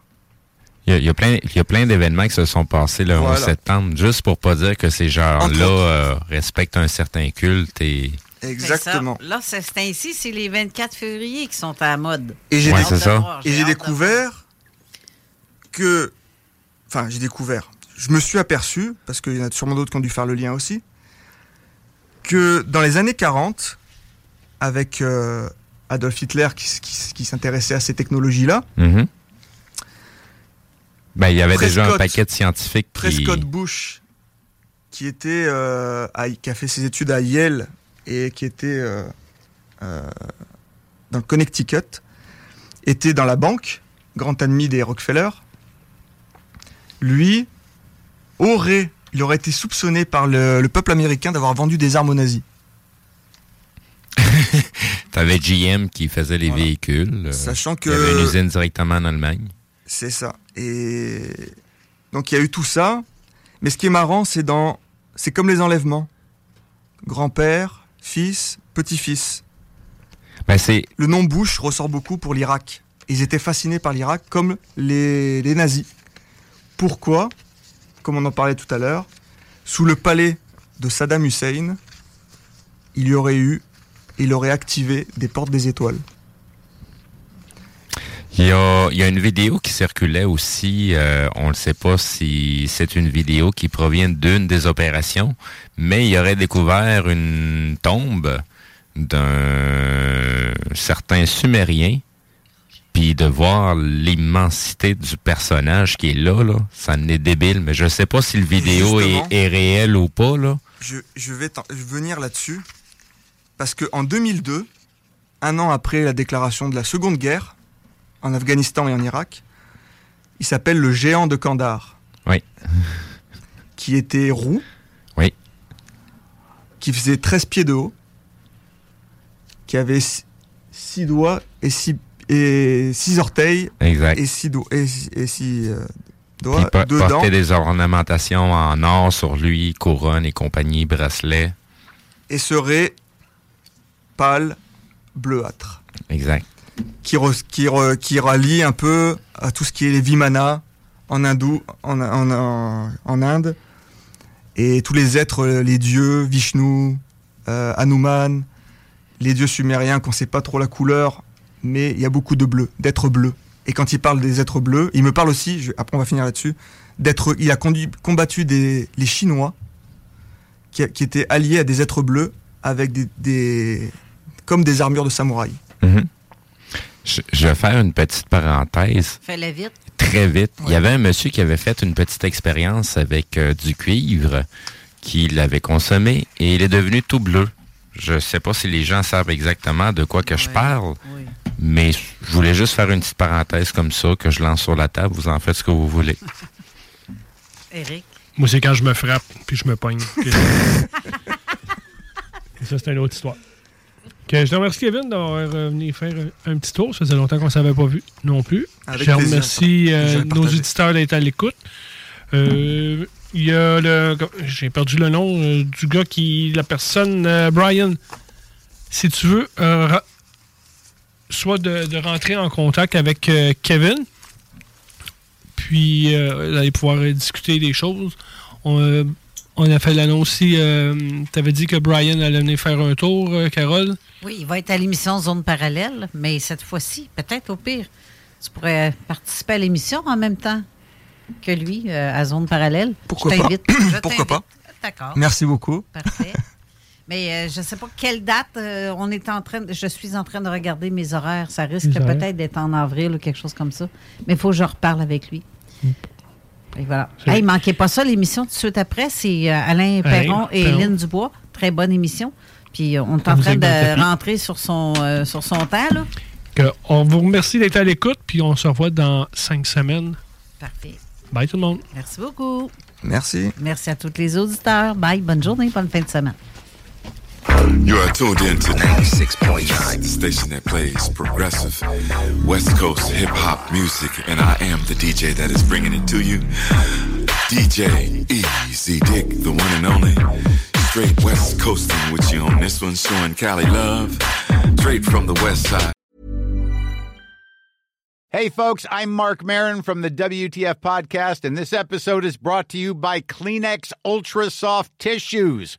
Il y a, il y a plein, il y a plein d'événements qui se sont passés le 11 Voilà. septembre, juste pour pas dire que ces gens-là euh, respectent un certain culte et. Exactement. Ça. Là, c'est ainsi, c'est les 24 février qui sont à la mode. Et j'ai Ouais, déc- c'est ça. voir, Et j'ai hâte de découvert que. Enfin, j'ai découvert. Je me suis aperçu, parce qu'il y en a sûrement d'autres qui ont dû faire le lien aussi, que dans les années 40, avec euh, Adolf Hitler qui, s'intéressait à ces technologies-là, Mhm. Ben, il y avait déjà un paquet de scientifiques qui. Prescott Bush, qui était euh, à- qui a fait ses études à Yale et qui était euh, dans le Connecticut, était dans la banque, grand ennemi des Rockefeller. Lui aurait, il aurait été soupçonné par le, le peuple américain d'avoir vendu des armes aux nazis. T'avais GM qui faisait les véhicules. euh, Sachant Il y avait que- une usine directement en Allemagne. C'est ça. Et donc il y a eu tout ça. Mais ce qui est marrant, c'est dans, c'est comme les enlèvements. Grand-père, fils, petit-fils. Ben, c'est Le nom Bush ressort beaucoup pour l'Irak. Ils étaient fascinés par l'Irak comme les, les nazis. Pourquoi Comme on en parlait tout à l'heure, sous le palais de Saddam Hussein, il y aurait eu, il aurait activé des portes des étoiles. Il y, a, une vidéo qui circulait aussi, euh, on ne sait pas si c'est une vidéo qui provient d'une des opérations, mais il aurait découvert une tombe d'un certain Sumérien, puis de voir l'immensité du personnage qui est là, là ça en est débile, mais je ne sais pas si le vidéo est, est réel ou pas, là. Je, je vais venir là-dessus parce que en 2002, un an après la déclaration de la Seconde Guerre en Afghanistan et en Irak, il s'appelle le géant de Kandahar, Oui. qui était roux, Oui. qui faisait 13 pieds de haut, qui avait 6 doigts et 6 et six orteils Exact. et 6 doigts et, six- et six, euh, Puis doigts, po- deux porter dents des ornementations en or sur lui, couronne et compagnie, bracelet. et serait pâle bleuâtre. Exact. qui, re- qui, re- qui rallie un peu à tout ce qui est les Vimana en, hindou, en, en, en, en Inde. Et tous les êtres, les dieux, Vishnu, euh, Hanuman, les dieux sumériens qu'on ne sait pas trop la couleur, mais il y a beaucoup de bleus, d'êtres bleus. Et quand il parle des êtres bleus, il me parle aussi, je- après on va finir là-dessus, d'être, il a conduit- combattu des, les Chinois qui, qui étaient alliés à des êtres bleus avec des, des comme des armures de samouraï. Mhm. Je, je vais faire une petite parenthèse. Fais-le vite. Très vite. Il y avait un monsieur qui avait fait une petite expérience avec euh, du cuivre qu'il l'avait consommé et il est devenu tout bleu. Je ne sais pas si les gens savent exactement de quoi que je parle, mais je voulais juste faire une petite parenthèse comme ça que je lance sur la table. Vous en faites ce que vous voulez. Eric. Moi, c'est quand je me frappe puis je me pogne. Et ça, c'est une autre histoire. Que je te remercie, Kevin, d'avoir euh, venu faire un, un petit tour. Ça faisait longtemps qu'on ne savait pas vu non plus. Avec je remercie euh, nos auditeurs d'être à l'écoute. Euh, Il y a le. J'ai perdu le nom euh, du gars qui. La personne, euh, Brian. Si tu veux, euh, soit de, de rentrer en contact avec euh, Kevin, puis euh, allez pouvoir discuter des choses. On, euh, on a fait l'annonce aussi. tu avais dit que Brian allait venir faire un tour, euh, Carole. Oui, il va être à l'émission Zone Parallèle, mais cette fois-ci, peut-être au pire, tu pourrais participer à l'émission en même temps que lui, euh, à Zone Parallèle. Pourquoi je pas? Je Pourquoi pas? D'accord. Merci beaucoup. Parfait. Mais euh, je ne sais pas quelle date euh, on est en train de, je suis en train de regarder mes horaires. Ça risque peut-être d'être en avril ou quelque chose comme ça. Mais il faut que je reparle avec lui. Et voilà. Hey, manquez pas ça, l'émission tout de suite après. C'est euh, Alain Perron et Perron. Lynn Dubois. Très bonne émission. Puis on est en train de rentrer sur son, euh, sur son temps. Là. Que on vous remercie d'être à l'écoute, puis on se revoit dans cinq semaines. Parfait. Bye tout le monde. Merci beaucoup. Merci. Merci à tous les auditeurs. Bye. Bonne journée. Bonne fin de semaine. You are tuned in to 96.9, the station that plays progressive West Coast hip hop music, and I am the DJ that is bringing it to you. DJ Easy Dick, the one and only. Straight West Coasting with you on this one, showing Cali love. Straight from the West Side. Hey, folks, I'm Mark Marin from the WTF Podcast, and this episode is brought to you by Kleenex Ultra Soft Tissues,